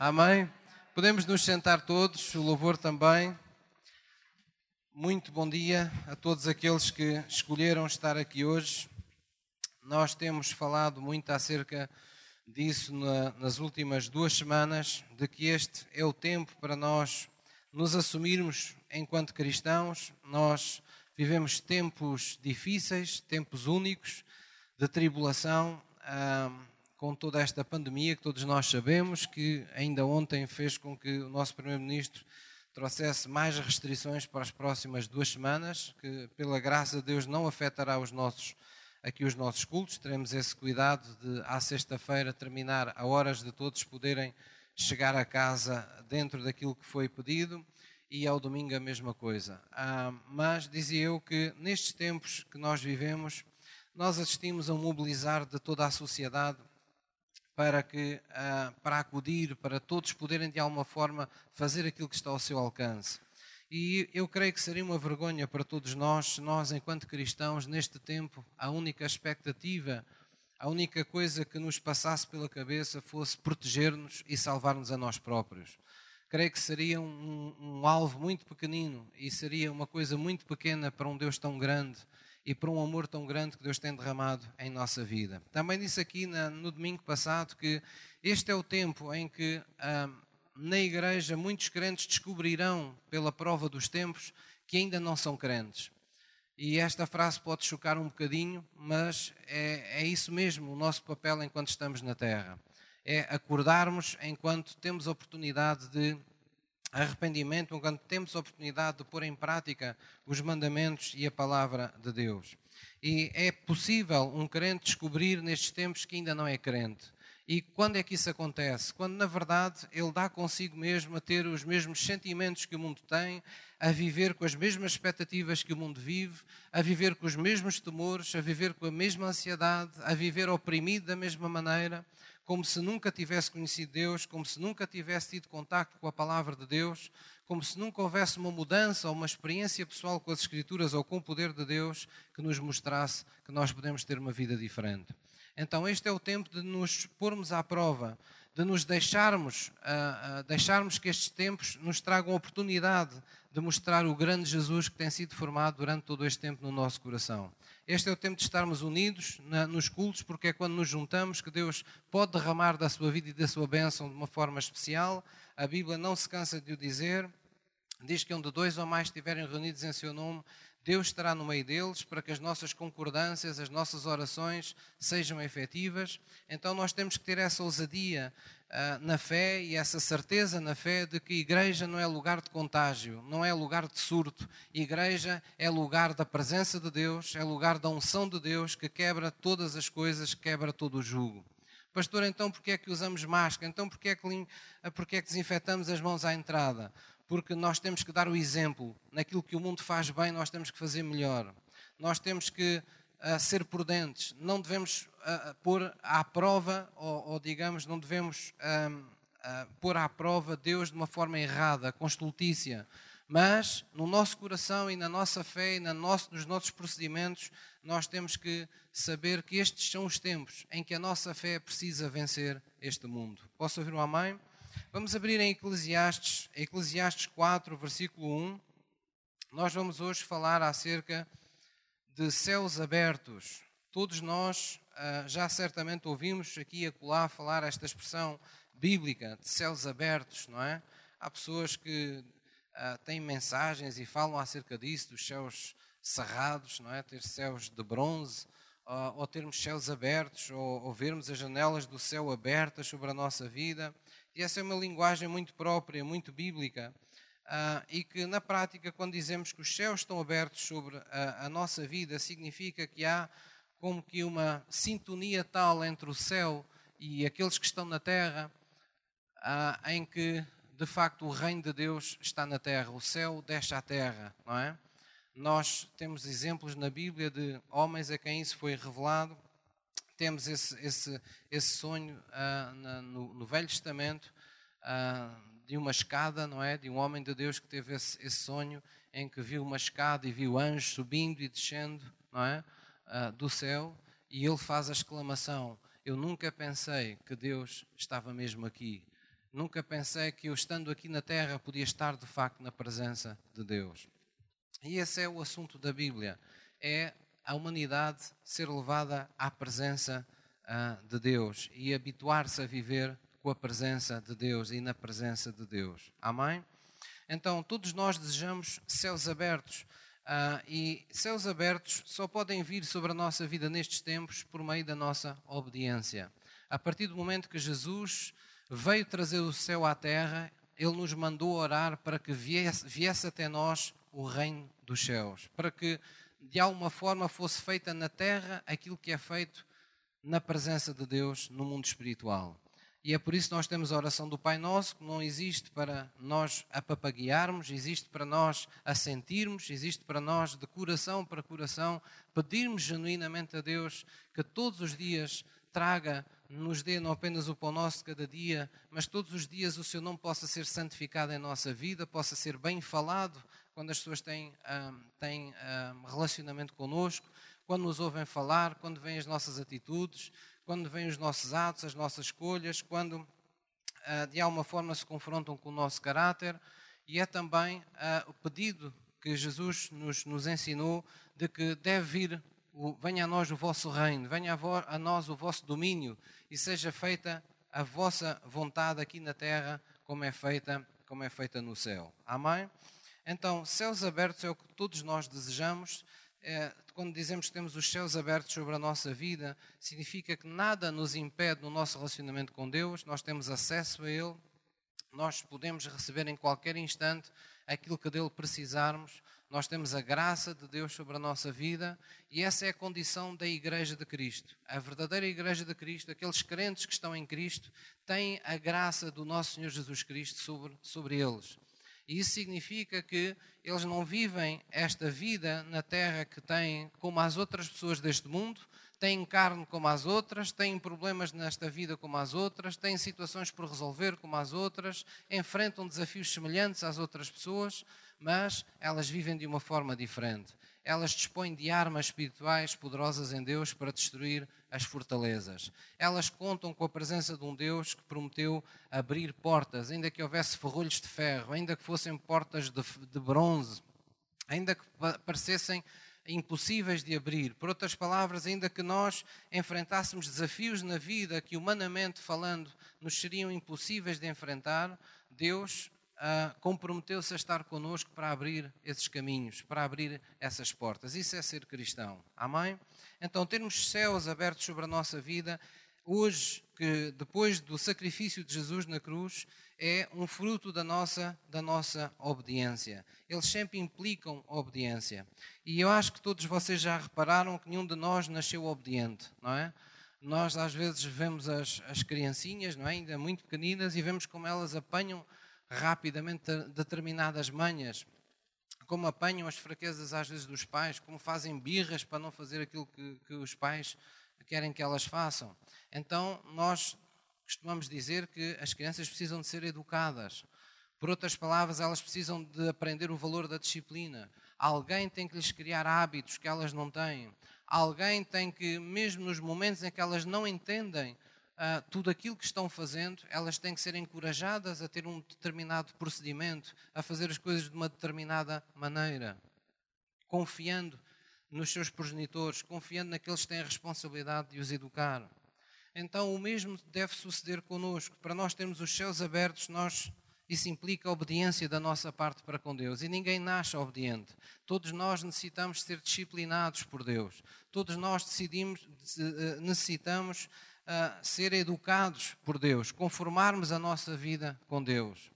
Amém? Podemos nos sentar todos, o louvor também. Muito bom dia a todos aqueles que escolheram estar aqui hoje. Nós temos falado muito acerca disso na, nas últimas duas semanas, de que este é o tempo para nós nos assumirmos enquanto cristãos. Nós vivemos tempos difíceis, tempos únicos de tribulação. Ah, com toda esta pandemia que todos nós sabemos, que ainda ontem fez com que o nosso Primeiro-Ministro trouxesse mais restrições para as próximas duas semanas, que pela graça de Deus não afetará os nossos, aqui os nossos cultos. Teremos esse cuidado de, à sexta-feira, terminar a horas de todos poderem chegar a casa dentro daquilo que foi pedido e ao domingo a mesma coisa. Ah, mas dizia eu que nestes tempos que nós vivemos, nós assistimos a um mobilizar de toda a sociedade para, que, uh, para acudir, para todos poderem de alguma forma fazer aquilo que está ao seu alcance. E eu creio que seria uma vergonha para todos nós, se nós, enquanto cristãos, neste tempo, a única expectativa, a única coisa que nos passasse pela cabeça fosse proteger-nos e salvar-nos a nós próprios. Creio que seria um, um alvo muito pequenino e seria uma coisa muito pequena para um Deus tão grande e por um amor tão grande que Deus tem derramado em nossa vida. Também disse aqui na, no domingo passado que este é o tempo em que ah, na igreja muitos crentes descobrirão, pela prova dos tempos, que ainda não são crentes. E esta frase pode chocar um bocadinho, mas é, é isso mesmo o nosso papel enquanto estamos na terra. É acordarmos enquanto temos oportunidade de arrependimento, quando temos a oportunidade de pôr em prática os mandamentos e a palavra de Deus. E é possível um crente descobrir nestes tempos que ainda não é crente. E quando é que isso acontece? Quando, na verdade, ele dá consigo mesmo a ter os mesmos sentimentos que o mundo tem, a viver com as mesmas expectativas que o mundo vive, a viver com os mesmos temores, a viver com a mesma ansiedade, a viver oprimido da mesma maneira como se nunca tivesse conhecido Deus, como se nunca tivesse tido contacto com a palavra de Deus, como se nunca houvesse uma mudança ou uma experiência pessoal com as Escrituras ou com o poder de Deus que nos mostrasse que nós podemos ter uma vida diferente. Então, este é o tempo de nos pormos à prova, de nos deixarmos, uh, uh, deixarmos que estes tempos nos tragam oportunidade de mostrar o grande Jesus que tem sido formado durante todo este tempo no nosso coração. Este é o tempo de estarmos unidos na, nos cultos, porque é quando nos juntamos que Deus pode derramar da sua vida e da sua bênção de uma forma especial. A Bíblia não se cansa de o dizer. Diz que onde dois ou mais estiverem reunidos em seu nome, Deus estará no meio deles para que as nossas concordâncias, as nossas orações sejam efetivas. Então nós temos que ter essa ousadia uh, na fé e essa certeza na fé de que igreja não é lugar de contágio, não é lugar de surto. Igreja é lugar da presença de Deus, é lugar da unção de Deus que quebra todas as coisas, quebra todo o jugo. Pastor, então porquê é que usamos máscara? Então porquê é que, porquê é que desinfetamos as mãos à entrada? Porque nós temos que dar o exemplo. Naquilo que o mundo faz bem, nós temos que fazer melhor. Nós temos que uh, ser prudentes. Não devemos uh, pôr à prova, ou, ou digamos, não devemos uh, pôr à prova Deus de uma forma errada, com estultícia. Mas no nosso coração e na nossa fé e nosso, nos nossos procedimentos, nós temos que saber que estes são os tempos em que a nossa fé precisa vencer este mundo. Posso ouvir um amém? Vamos abrir em Eclesiastes, Eclesiastes 4, versículo 1. Nós vamos hoje falar acerca de céus abertos. Todos nós uh, já certamente ouvimos aqui e acolá falar esta expressão bíblica de céus abertos, não é? Há pessoas que uh, têm mensagens e falam acerca disso, dos céus cerrados, não é? Ter céus de bronze, uh, ou termos céus abertos, ou, ou vermos as janelas do céu abertas sobre a nossa vida. E essa é uma linguagem muito própria, muito bíblica. Uh, e que na prática, quando dizemos que os céus estão abertos sobre a, a, nossa vida, significa que há como que uma sintonia tal entre o céu e aqueles que estão na terra, uh, em que de facto o reino de Deus está na terra, o céu desce à terra, não é? Nós temos exemplos na Bíblia de homens a quem isso foi revelado. Temos esse, esse, esse sonho uh, na, no, no, Velho Testamento de uma escada, não é? De um homem de Deus que teve esse, esse sonho em que viu uma escada e viu anjos subindo e descendo, não é? Uh, do céu e ele faz a exclamação: Eu nunca pensei que Deus estava mesmo aqui. Nunca pensei que eu, estando aqui na terra, podia estar de facto na presença de Deus. E esse é o assunto da Bíblia: é a humanidade ser levada à presença uh, de Deus e habituar-se a viver com a presença de Deus e na presença de Deus. Amém? Então, todos nós desejamos céus abertos. Uh, e céus abertos só podem vir sobre a nossa vida nestes tempos por meio da nossa obediência. A partir do momento que Jesus veio trazer o céu à terra, ele nos mandou orar para que viesse, viesse até nós o reino dos céus, para que de alguma forma fosse feita na terra aquilo que é feito na presença de Deus no mundo espiritual. E é por isso que nós temos a oração do Pai Nosso, que não existe para nós apapaguearmos, existe para nós assentirmos, existe para nós de coração para coração, pedirmos genuinamente a Deus que todos os dias traga nos dê não apenas o pão nosso de cada dia, mas todos os dias o seu nome possa ser santificado em nossa vida, possa ser bem falado quando as pessoas têm, um, têm um, relacionamento conosco, quando nos ouvem falar, quando vêm as nossas atitudes, quando vêm os nossos atos, as nossas escolhas, quando uh, de alguma forma se confrontam com o nosso caráter. E é também uh, o pedido que Jesus nos, nos ensinou de que deve vir venha a nós o vosso reino, venha a nós o vosso domínio e seja feita a vossa vontade aqui na terra como é feita, como é feita no céu. Amém? Então, céus abertos é o que todos nós desejamos. É, quando dizemos que temos os céus abertos sobre a nossa vida, significa que nada nos impede no nosso relacionamento com Deus, nós temos acesso a Ele, nós podemos receber em qualquer instante aquilo que dele precisarmos, nós temos a graça de Deus sobre a nossa vida e essa é a condição da Igreja de Cristo. A verdadeira Igreja de Cristo, aqueles crentes que estão em Cristo, têm a graça do nosso Senhor Jesus Cristo sobre, sobre eles. E isso significa que eles não vivem esta vida na terra que têm como as outras pessoas deste mundo, têm carne como as outras, têm problemas nesta vida como as outras, têm situações por resolver como as outras, enfrentam desafios semelhantes às outras pessoas mas elas vivem de uma forma diferente. Elas dispõem de armas espirituais poderosas em Deus para destruir as fortalezas. Elas contam com a presença de um Deus que prometeu abrir portas, ainda que houvesse ferrolhos de ferro, ainda que fossem portas de, de bronze, ainda que parecessem impossíveis de abrir. Por outras palavras, ainda que nós enfrentássemos desafios na vida que, humanamente falando, nos seriam impossíveis de enfrentar, Deus uh, comprometeu-se a estar connosco para abrir esses caminhos, para abrir essas portas. Isso é ser cristão. Amém? Então, termos céus abertos sobre a nossa vida, hoje, que depois do sacrifício de Jesus na cruz, é um fruto da nossa, da nossa obediência. Eles sempre implicam obediência. E eu acho que todos vocês já repararam que nenhum de nós nasceu obediente, não é? Nós às vezes vemos as, as criancinhas, não é? ainda muito pequeninas, e vemos como elas apanham rapidamente determinadas manhas, como apanham as fraquezas às vezes dos pais, como fazem birras para não fazer aquilo que, que os pais querem que elas façam. Então, nós costumamos dizer que as crianças precisam de ser educadas. Por outras palavras, elas precisam de aprender o valor da disciplina. Alguém tem que lhes criar hábitos que elas não têm. Alguém tem que, mesmo nos momentos em que elas não entendem uh, tudo aquilo que estão fazendo, elas têm que ser encorajadas a ter um determinado procedimento, a fazer as coisas de uma determinada maneira, confiando nos seus progenitores, confiando naqueles que têm a responsabilidade de os educar. Então, o mesmo deve suceder connosco. Para nós termos os céus abertos, nós isso implica obediência da nossa parte para com Deus. E ninguém nasce obediente. Todos nós necessitamos ser disciplinados por Deus. Todos nós decidimos, eh, necessitamos uh, ser educados por Deus, conformarmos a nossa vida com Deus.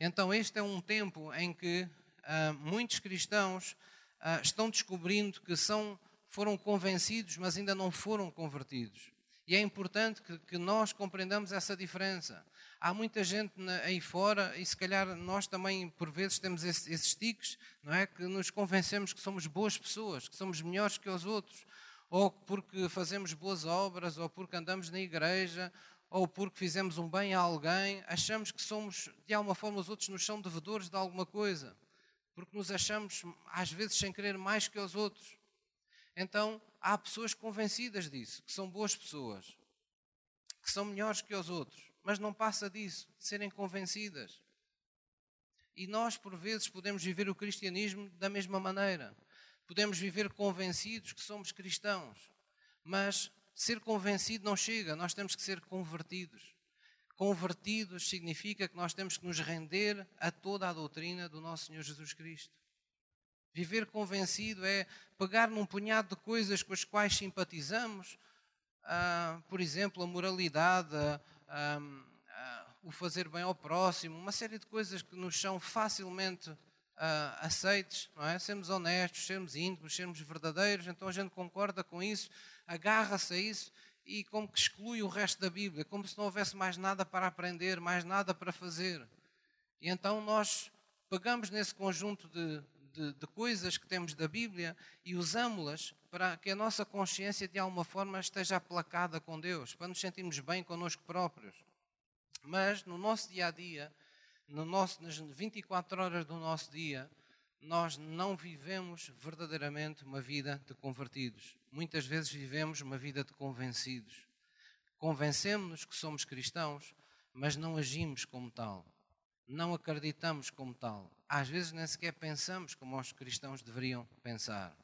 Então, este é um tempo em que uh, muitos cristãos uh, estão descobrindo que são, foram convencidos, mas ainda não foram convertidos. E é importante que, que nós compreendamos essa diferença. Há muita gente aí fora, e se calhar nós também, por vezes, temos esses tiques, não é? Que nos convencemos que somos boas pessoas, que somos melhores que os outros, ou porque fazemos boas obras, ou porque andamos na igreja, ou porque fizemos um bem a alguém, achamos que somos, de alguma forma, os outros nos são devedores de alguma coisa, porque nos achamos, às vezes, sem querer mais que os outros. Então, há pessoas convencidas disso, que são boas pessoas, que são melhores que os outros, mas não passa disso, de serem convencidas. E nós, por vezes, podemos viver o cristianismo da mesma maneira. Podemos viver convencidos que somos cristãos, mas ser convencido não chega, nós temos que ser convertidos. Convertidos significa que nós temos que nos render a toda a doutrina do nosso Senhor Jesus Cristo. Viver convencido é pegar num punhado de coisas com as quais simpatizamos, ah, por exemplo, a moralidade, o fazer bem ao próximo, uma série de coisas que nos são facilmente uh, aceites, não é? sermos honestos, sermos íntimos, sermos verdadeiros, então a gente concorda com isso, agarra-se a isso e como que exclui o resto da Bíblia, como se não houvesse mais nada para aprender, mais nada para fazer. E então nós pegamos nesse conjunto de, de, de coisas que temos da Bíblia e usamos-las para que a nossa consciência de alguma forma esteja aplacada com Deus, para nos sentirmos bem connosco próprios. Mas no nosso dia a dia, no nosso, nas 24 horas do nosso dia, nós não vivemos verdadeiramente uma vida de convertidos. Muitas vezes vivemos uma vida de convencidos. Convencemos-nos que somos cristãos, mas não agimos como tal. Não acreditamos como tal. Às vezes nem sequer pensamos como os cristãos deveriam pensar.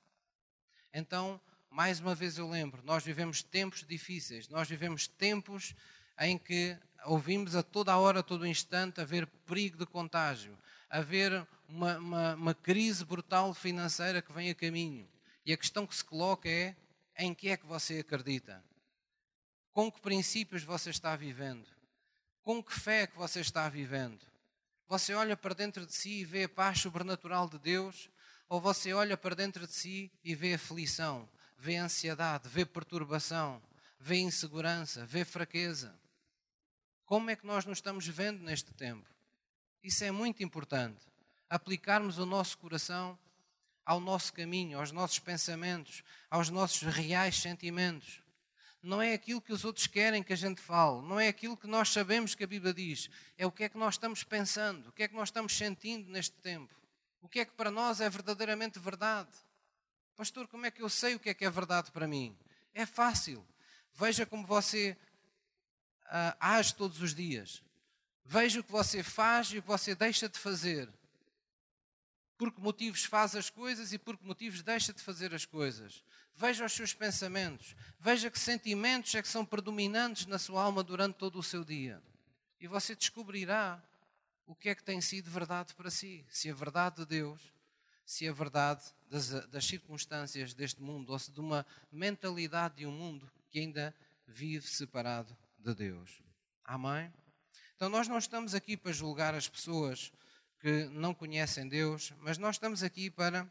Então, mais uma vez eu lembro, nós vivemos tempos difíceis, nós vivemos tempos em que ouvimos a toda a hora, a todo instante, haver perigo de contágio, haver uma, uma, uma crise brutal financeira que vem a caminho. E a questão que se coloca é: em que é que você acredita? Com que princípios você está vivendo? Com que fé é que você está vivendo? Você olha para dentro de si e vê a paz sobrenatural de Deus? Ou você olha para dentro de si e vê aflição, vê ansiedade, vê perturbação, vê insegurança, vê fraqueza? Como é que nós nos estamos vendo neste tempo? Isso é muito importante. Aplicarmos o nosso coração ao nosso caminho, aos nossos pensamentos, aos nossos reais sentimentos. Não é aquilo que os outros querem que a gente fale, não é aquilo que nós sabemos que a Bíblia diz, é o que é que nós estamos pensando, o que é que nós estamos sentindo neste tempo, o que é que para nós é verdadeiramente verdade. Pastor, como é que eu sei o que é que é verdade para mim? É fácil. Veja como você uh, age todos os dias. Veja o que você faz e o que você deixa de fazer. Por que motivos faz as coisas e por que motivos deixa de fazer as coisas. Veja os seus pensamentos. Veja que sentimentos é que são predominantes na sua alma durante todo o seu dia. E você descobrirá o que é que tem sido verdade para si. Se a verdade de Deus, se a verdade das, das circunstâncias deste mundo, ou se de uma mentalidade de um mundo que ainda vive separado de Deus. Amém? Então nós não estamos aqui para julgar as pessoas que não conhecem Deus, mas nós estamos aqui para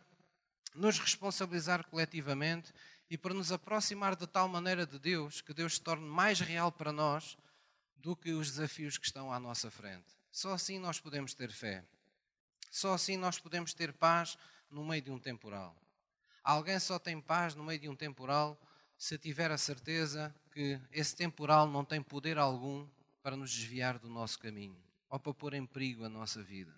nos responsabilizar coletivamente e para nos aproximar de tal maneira de Deus que Deus se torne mais real para nós do que os desafios que estão à nossa frente. Só assim nós podemos ter fé. Só assim nós podemos ter paz no meio de um temporal. Alguém só tem paz no meio de um temporal se tiver a certeza que esse temporal não tem poder algum para nos desviar do nosso caminho ou para pôr em perigo a nossa vida.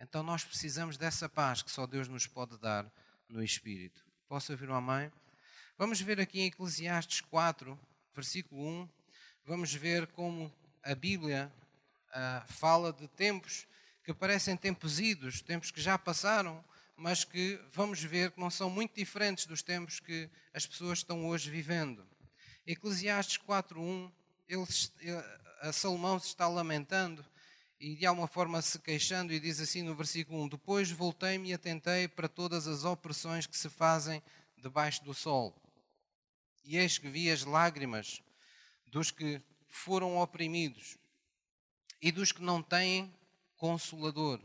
Então nós precisamos dessa paz que só Deus nos pode dar no Espírito. Posso ouvir uma mãe? Vamos ver aqui em Eclesiastes 4, versículo 1, vamos ver como a Bíblia uh, fala de tempos que parecem tempos idos, tempos que já passaram, mas que vamos ver que não são muito diferentes dos tempos que as pessoas estão hoje vivendo. Eclesiastes 4.1, a Salomão se está lamentando e de alguma forma se queixando e diz assim no versículo 1, Depois voltei-me e atentei para todas as opressões que se fazem debaixo do sol. E eis que vi as lágrimas dos que foram oprimidos e dos que não têm consolador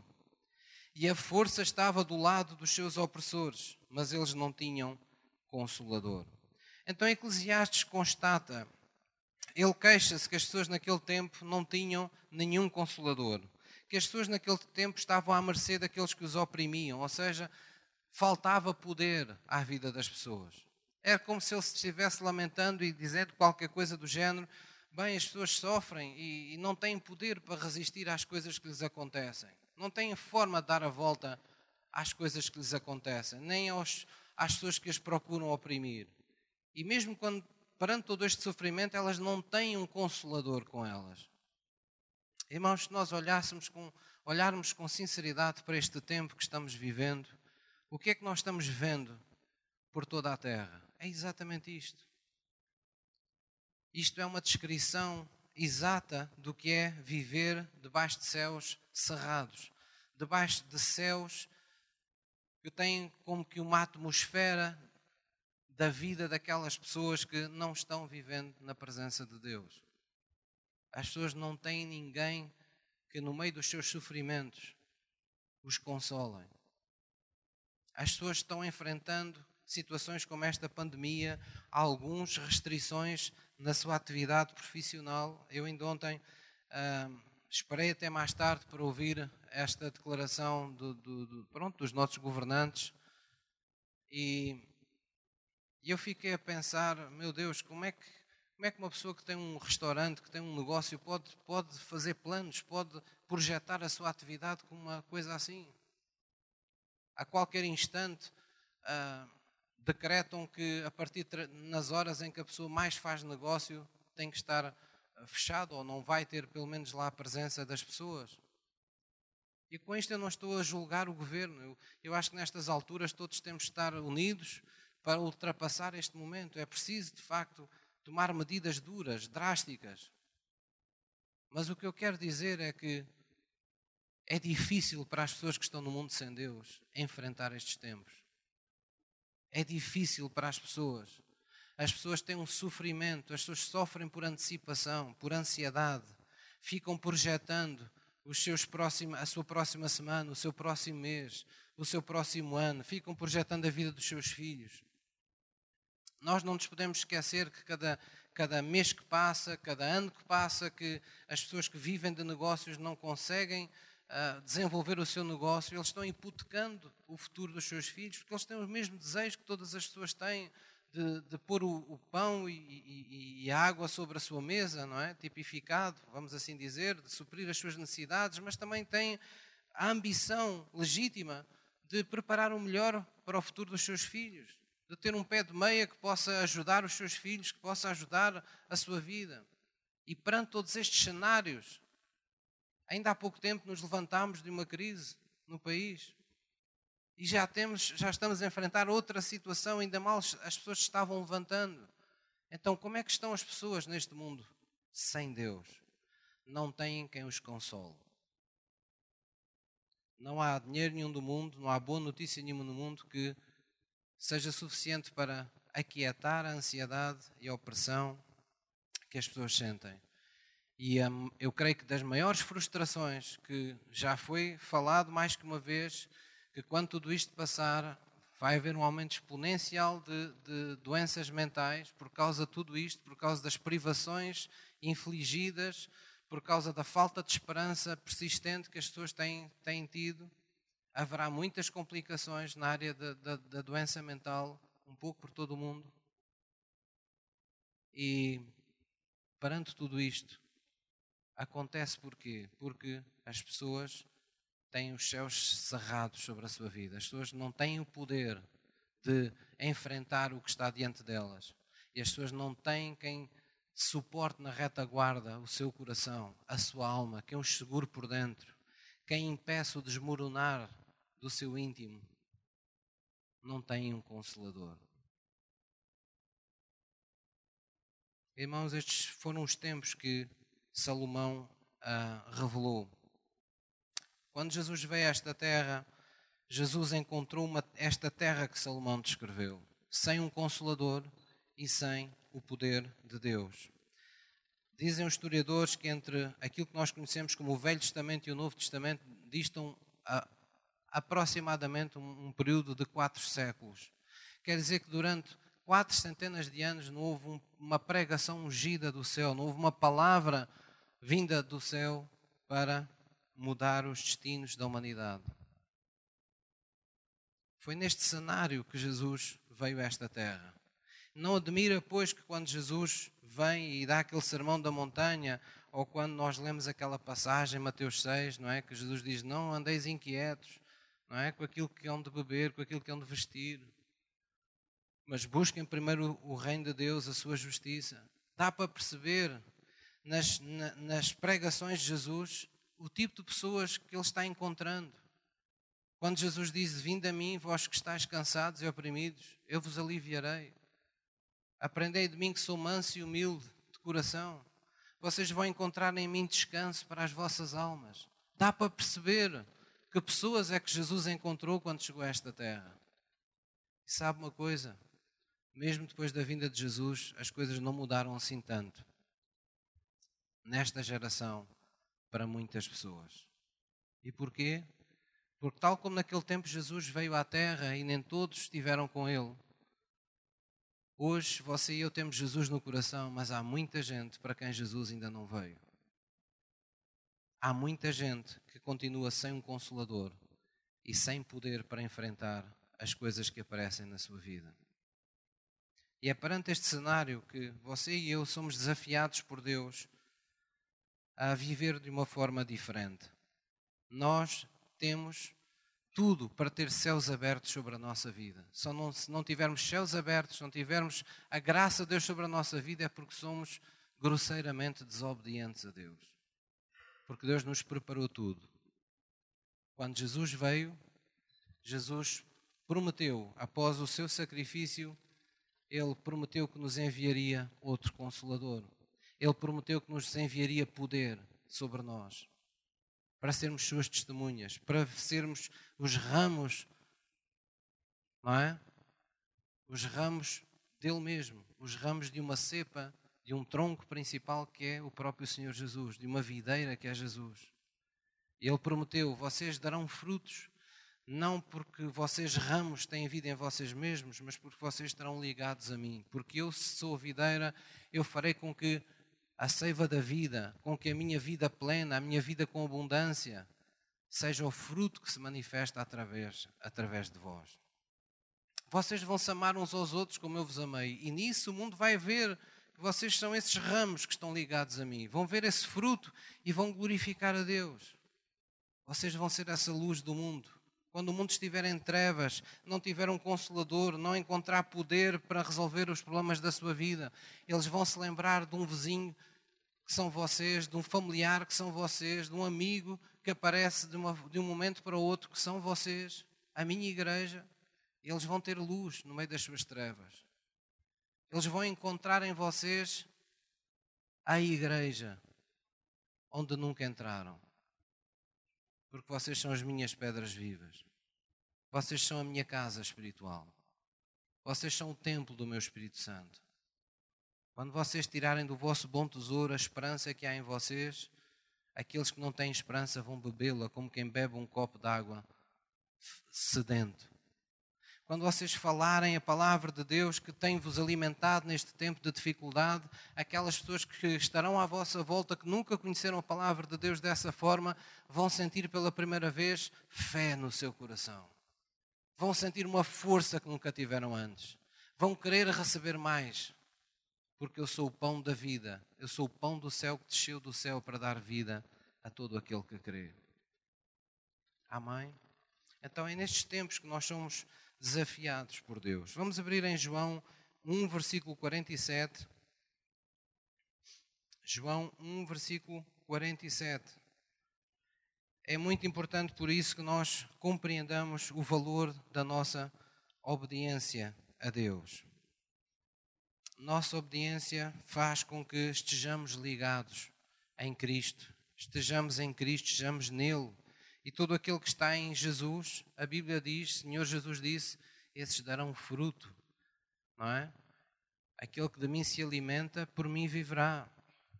e a força estava do lado dos seus opressores, mas eles não tinham consolador. Então Eclesiastes constata, ele queixa-se que as pessoas naquele tempo não tinham nenhum consolador, que as pessoas naquele tempo estavam à mercê daqueles que os oprimiam, ou seja, faltava poder à vida das pessoas. Era como se ele se estivesse lamentando e dizendo qualquer coisa do género: bem, as pessoas sofrem e, e não têm poder para resistir às coisas que lhes acontecem não têm forma de dar a volta às coisas que lhes acontecem, nem aos, às pessoas que as procuram oprimir. E mesmo quando perante todo este sofrimento, elas não têm um consolador com elas. Irmãos, se nós olhássemos com, olharmos com sinceridade para este tempo que estamos vivendo, o que é que nós estamos vendo por toda a terra? É exatamente isto. Isto é uma descrição exata do que é viver debaixo de céus cerrados, debaixo de céus que têm como que uma atmosfera da vida daquelas pessoas que não estão vivendo na presença de Deus. As pessoas não têm ninguém que no meio dos seus sofrimentos os consolem. As pessoas estão enfrentando situações como esta pandemia, alguns restrições na sua atividade profissional. Eu ainda ontem uh, esperei até mais tarde para ouvir esta declaração do, do, do, pronto, dos nossos governantes e eu fiquei a pensar, meu Deus, como é que, como é que uma pessoa que tem um restaurante, que tem um negócio, pode, pode fazer planos, pode projetar a sua atividade com uma coisa assim? A qualquer instante uh, decretam que a partir de, nas horas em que a pessoa mais faz negócio tem que estar ah, fechado ou não vai ter pelo menos lá a presença das pessoas. E com isto eu não estou a julgar o governo. Eu, eu acho que nestas alturas todos temos de estar unidos para ultrapassar este momento. É preciso, de facto, tomar medidas duras, drásticas. Mas o que eu quero dizer é que é difícil para as pessoas que estão no mundo sem Deus enfrentar estes tempos. É difícil para as pessoas. As pessoas têm um sofrimento, as pessoas sofrem por antecipação, por ansiedade, ficam projetando os seus próximos, a sua próxima semana, o seu próximo mês, o seu próximo ano, ficam projetando a vida dos seus filhos. Nós não nos podemos esquecer que cada, cada mês que passa, cada ano que passa, que as pessoas que vivem de negócios não conseguem uh, desenvolver o seu negócio, eles estão hipotecando o futuro dos seus filhos, porque eles têm o mesmo desejo que todas as pessoas têm de, de pôr o, o pão e, e, e, a água sobre a sua mesa, não é? Tipificado, vamos assim dizer, de suprir as suas necessidades, mas também têm a ambição legítima de preparar o melhor para o futuro dos seus filhos de ter um pé de meia que possa ajudar os seus filhos, que possa ajudar a sua vida. E perante todos estes cenários, ainda há pouco tempo nos levantámos de uma crise no país e já temos, já estamos a enfrentar outra situação, ainda mal as pessoas estavam levantando. Então, como é que estão as pessoas neste mundo sem Deus? Não têm quem os console. Não há dinheiro nenhum do mundo, não há boa notícia nenhuma no mundo que seja suficiente para aquietar a ansiedade e a opressão que as pessoas sentem. E um, eu creio que das maiores frustrações que já foi falado mais que uma vez, que quando tudo isto passar, vai haver um aumento exponencial de, de doenças mentais por causa de tudo isto, por causa das privações infligidas, por causa da falta de esperança persistente que as pessoas têm, têm tido haverá muitas complicações na área da, da, da doença mental, um pouco por todo o mundo. E perante tudo isto, acontece porquê? Porque as pessoas têm os céus cerrados sobre a sua vida. As pessoas não têm o poder de enfrentar o que está diante delas. E as pessoas não têm quem suporte na retaguarda o seu coração, a sua alma, quem os segure por dentro, quem impeça o desmoronar do seu íntimo, não tem um consolador. Irmãos, estes foram os tempos que Salomão ah, revelou. Quando Jesus veio a esta terra, Jesus encontrou uma, esta terra que Salomão descreveu, sem um consolador e sem o poder de Deus. Dizem os historiadores que entre aquilo que nós conhecemos como o Velho Testamento e o Novo Testamento distam aproximadamente um, um período de quatro séculos. Quer dizer que durante quatro centenas de anos não houve um, uma pregação ungida do céu, não houve uma palavra vinda do céu para mudar os destinos da humanidade. Foi neste cenário que Jesus veio a esta terra. Não admira, pois, que quando Jesus vem e dá aquele sermão da montanha, ou quando nós lemos aquela passagem, Mateus 6, não é? Que Jesus diz: Não andeis inquietos, não é? Com aquilo que hão de beber, com aquilo que hão de vestir. mas busquem primeiro o reino de Deus, a sua justiça. Dá para perceber nas, na, nas pregações de Jesus o tipo de pessoas que ele está encontrando. Quando Jesus diz: Vinde a mim, vós que estáis cansados e oprimidos, eu vos aliviarei. Aprendei de mim que sou manso e humilde de coração. Vocês vão encontrar em mim descanso para as vossas almas. Dá para perceber que pessoas é que Jesus encontrou quando chegou a esta terra. E sabe uma coisa? Mesmo depois da vinda de Jesus, as coisas não mudaram assim tanto. Nesta geração, para muitas pessoas. E porquê? Porque, tal como naquele tempo Jesus veio à Terra e nem todos estiveram com Ele, hoje você e eu temos Jesus no coração, mas há muita gente para quem Jesus ainda não veio. Há muita gente que continua sem um consolador e sem poder para enfrentar as coisas que aparecem na sua vida. E é perante este cenário que você e eu somos desafiados por Deus a viver de uma forma diferente. Nós temos tudo para ter céus abertos sobre a nossa vida. Só não, se não tivermos céus abertos, não tivermos a graça de Deus sobre a nossa vida, é porque somos grosseiramente desobedientes a Deus. Porque Deus nos preparou tudo. Quando Jesus veio, Jesus prometeu, após o seu sacrifício, ele prometeu que nos enviaria outro consolador. Ele prometeu que nos enviaria poder sobre nós para sermos suas testemunhas, para sermos os ramos, não é? Os ramos dele mesmo, os ramos de uma cepa, de um tronco principal que é o próprio Senhor Jesus, de uma videira que é Jesus. Ele prometeu: vocês darão frutos, não porque vocês ramos têm vida em vocês mesmos, mas porque vocês estarão ligados a mim. Porque eu, se sou videira, eu farei com que a seiva da vida, com que a minha vida plena, a minha vida com abundância, seja o fruto que se manifesta através, através de vós. Vocês vão se amar uns aos outros como eu vos amei, e nisso o mundo vai ver que vocês são esses ramos que estão ligados a mim. Vão ver esse fruto e vão glorificar a Deus. Vocês vão ser essa luz do mundo. Quando o mundo estiver em trevas, não tiver um consolador, não encontrar poder para resolver os problemas da sua vida, eles vão se lembrar de um vizinho que são vocês, de um familiar que são vocês, de um amigo que aparece de, uma, de um momento para o outro que são vocês, a minha igreja. Eles vão ter luz no meio das suas trevas. Eles vão encontrar em vocês a igreja onde nunca entraram. Porque vocês são as minhas pedras vivas. Vocês são a minha casa espiritual. Vocês são o templo do meu Espírito Santo. Quando vocês tirarem do vosso bom tesouro a esperança que há em vocês, aqueles que não têm esperança vão bebê-la como quem bebe um copo de água sedento. Quando vocês falarem a palavra de Deus que tem-vos alimentado neste tempo de dificuldade, aquelas pessoas que estarão à vossa volta, que nunca conheceram a palavra de Deus dessa forma, vão sentir pela primeira vez fé no seu coração. Vão sentir uma força que nunca tiveram antes. Vão querer receber mais porque eu sou o pão da vida, eu sou o pão do céu que desceu do céu para dar vida a todo aquele que crê. Amém? Então é nestes tempos que nós somos desafiados por Deus. Vamos abrir em João 1, versículo 47. João 1, versículo 47. É muito importante por isso que nós compreendamos o valor da nossa obediência a Deus nossa obediência faz com que estejamos ligados em Cristo, estejamos em Cristo, estejamos nele. E todo aquele que está em Jesus, a Bíblia diz, Senhor Jesus disse, esses darão fruto, não é? Aquele que de mim se alimenta, por mim viverá.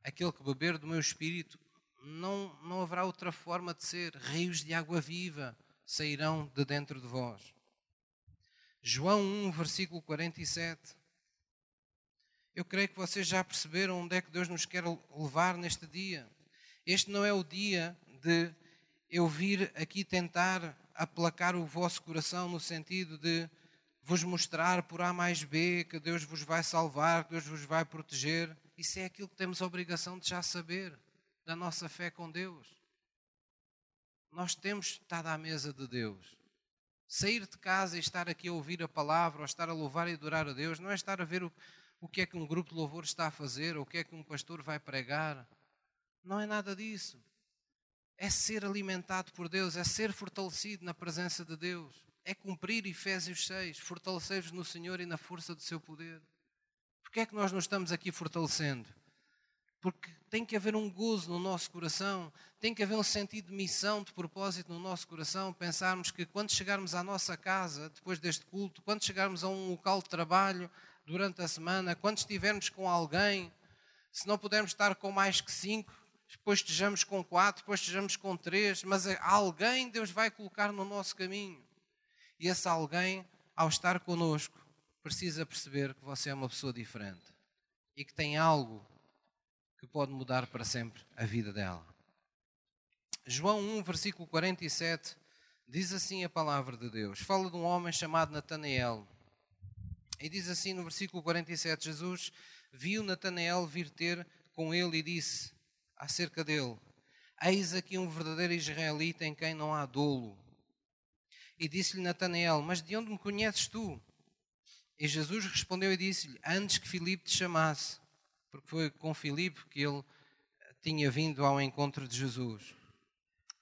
Aquele que beber do meu espírito, não, não haverá outra forma de ser. Rios de água viva sairão de dentro de vós. João 1, versículo 47. Eu creio que vocês já perceberam onde é que Deus nos quer levar neste dia. Este não é o dia de eu vir aqui tentar aplacar o vosso coração no sentido de vos mostrar por A mais B que Deus vos vai salvar, que Deus vos vai proteger. Isso é aquilo que temos a obrigação de já saber da nossa fé com Deus. Nós temos estado à mesa de Deus. Sair de casa e estar aqui a ouvir a palavra, ou estar a louvar e adorar a Deus, não é estar a ver o, o que é que um grupo de louvor está a fazer, ou o que é que um pastor vai pregar. Não é nada disso. É ser alimentado por Deus, é ser fortalecido na presença de Deus, é cumprir Efésios 6, fortalecer-vos no Senhor e na força do seu poder. Porquê é que nós nos estamos aqui fortalecendo? Porque tem que haver um gozo no nosso coração, tem que haver um sentido de missão, de propósito no nosso coração. Pensarmos que quando chegarmos à nossa casa, depois deste culto, quando chegarmos a um local de trabalho durante a semana, quando estivermos com alguém, se não pudermos estar com mais que cinco, depois estejamos com quatro, depois estejamos com três, mas alguém Deus vai colocar no nosso caminho. E esse alguém, ao estar conosco, precisa perceber que você é uma pessoa diferente e que tem algo que pode mudar para sempre a vida dela. João 1, versículo 47, diz assim a palavra de Deus. Fala de um homem chamado Natanael. E diz assim no versículo 47: Jesus viu Natanael vir ter com ele e disse acerca dele: Eis aqui um verdadeiro israelita em quem não há dolo. E disse-lhe Natanael: Mas de onde me conheces tu? E Jesus respondeu e disse-lhe: Antes que Filipe te chamasse, porque foi com Filipe que ele tinha vindo ao encontro de Jesus.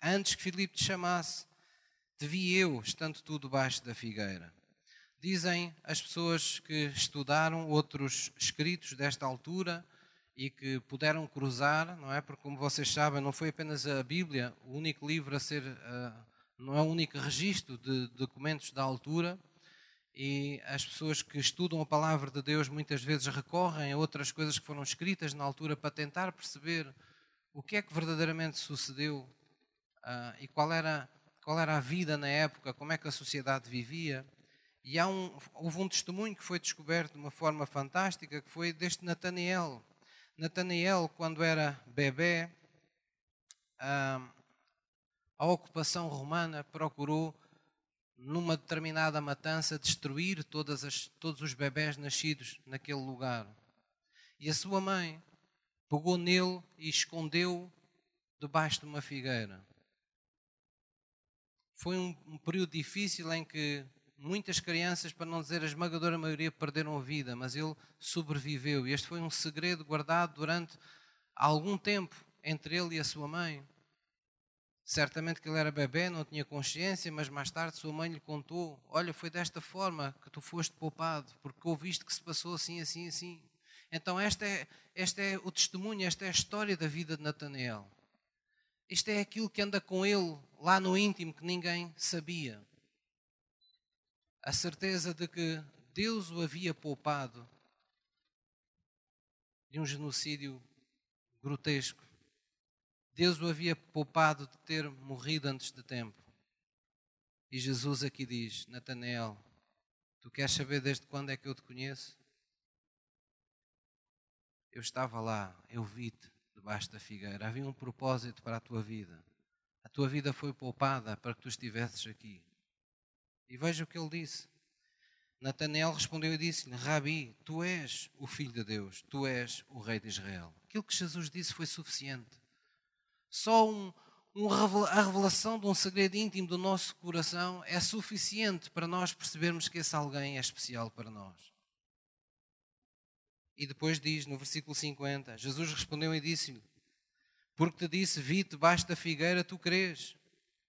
Antes que Filipe te chamasse, te vi eu, estando tu debaixo da figueira. Dizem as pessoas que estudaram outros escritos desta altura e que puderam cruzar, não é? Porque, como vocês sabem, não foi apenas a Bíblia o único livro a ser, uh, não é o único registro de documentos da altura e as pessoas que estudam a palavra de Deus muitas vezes recorrem a outras coisas que foram escritas na altura para tentar perceber o que é que verdadeiramente sucedeu uh, e qual era, qual era a vida na época, como é que a sociedade vivia. E há um, houve um testemunho que foi descoberto de uma forma fantástica, que foi deste Nataniel. Nataniel, quando era bebê, uh, a ocupação romana procurou numa determinada matança, destruir as, todos os bebés nascidos naquele lugar. E a sua mãe pegou nele e escondeu debaixo de uma figueira. Foi um, um período difícil em que muitas crianças, para não dizer a esmagadora maioria, perderam a vida, mas ele sobreviveu. E este foi um segredo guardado durante algum tempo entre ele e a sua mãe. Certamente que ele era bebê, não tinha consciência, mas mais tarde sua mãe lhe contou: Olha, foi desta forma que tu foste poupado, porque ouviste que se passou assim, assim, assim. Então, este é, este é o testemunho, esta é a história da vida de Natanael. Isto é aquilo que anda com ele lá no íntimo que ninguém sabia. A certeza de que Deus o havia poupado de um genocídio grotesco Deus o havia poupado de ter morrido antes de tempo. E Jesus aqui diz: Natanael, tu queres saber desde quando é que eu te conheço? Eu estava lá, eu vi-te debaixo da figueira. Havia um propósito para a tua vida. A tua vida foi poupada para que tu estivesses aqui. E veja o que ele disse. Natanael respondeu e disse-lhe: Rabi, tu és o Filho de Deus, tu és o Rei de Israel. Aquilo que Jesus disse foi suficiente. Só um, um, a revelação de um segredo íntimo do nosso coração é suficiente para nós percebermos que esse alguém é especial para nós. E depois diz no versículo 50: Jesus respondeu e disse-lhe: Porque te disse, vi-te da figueira, tu crês.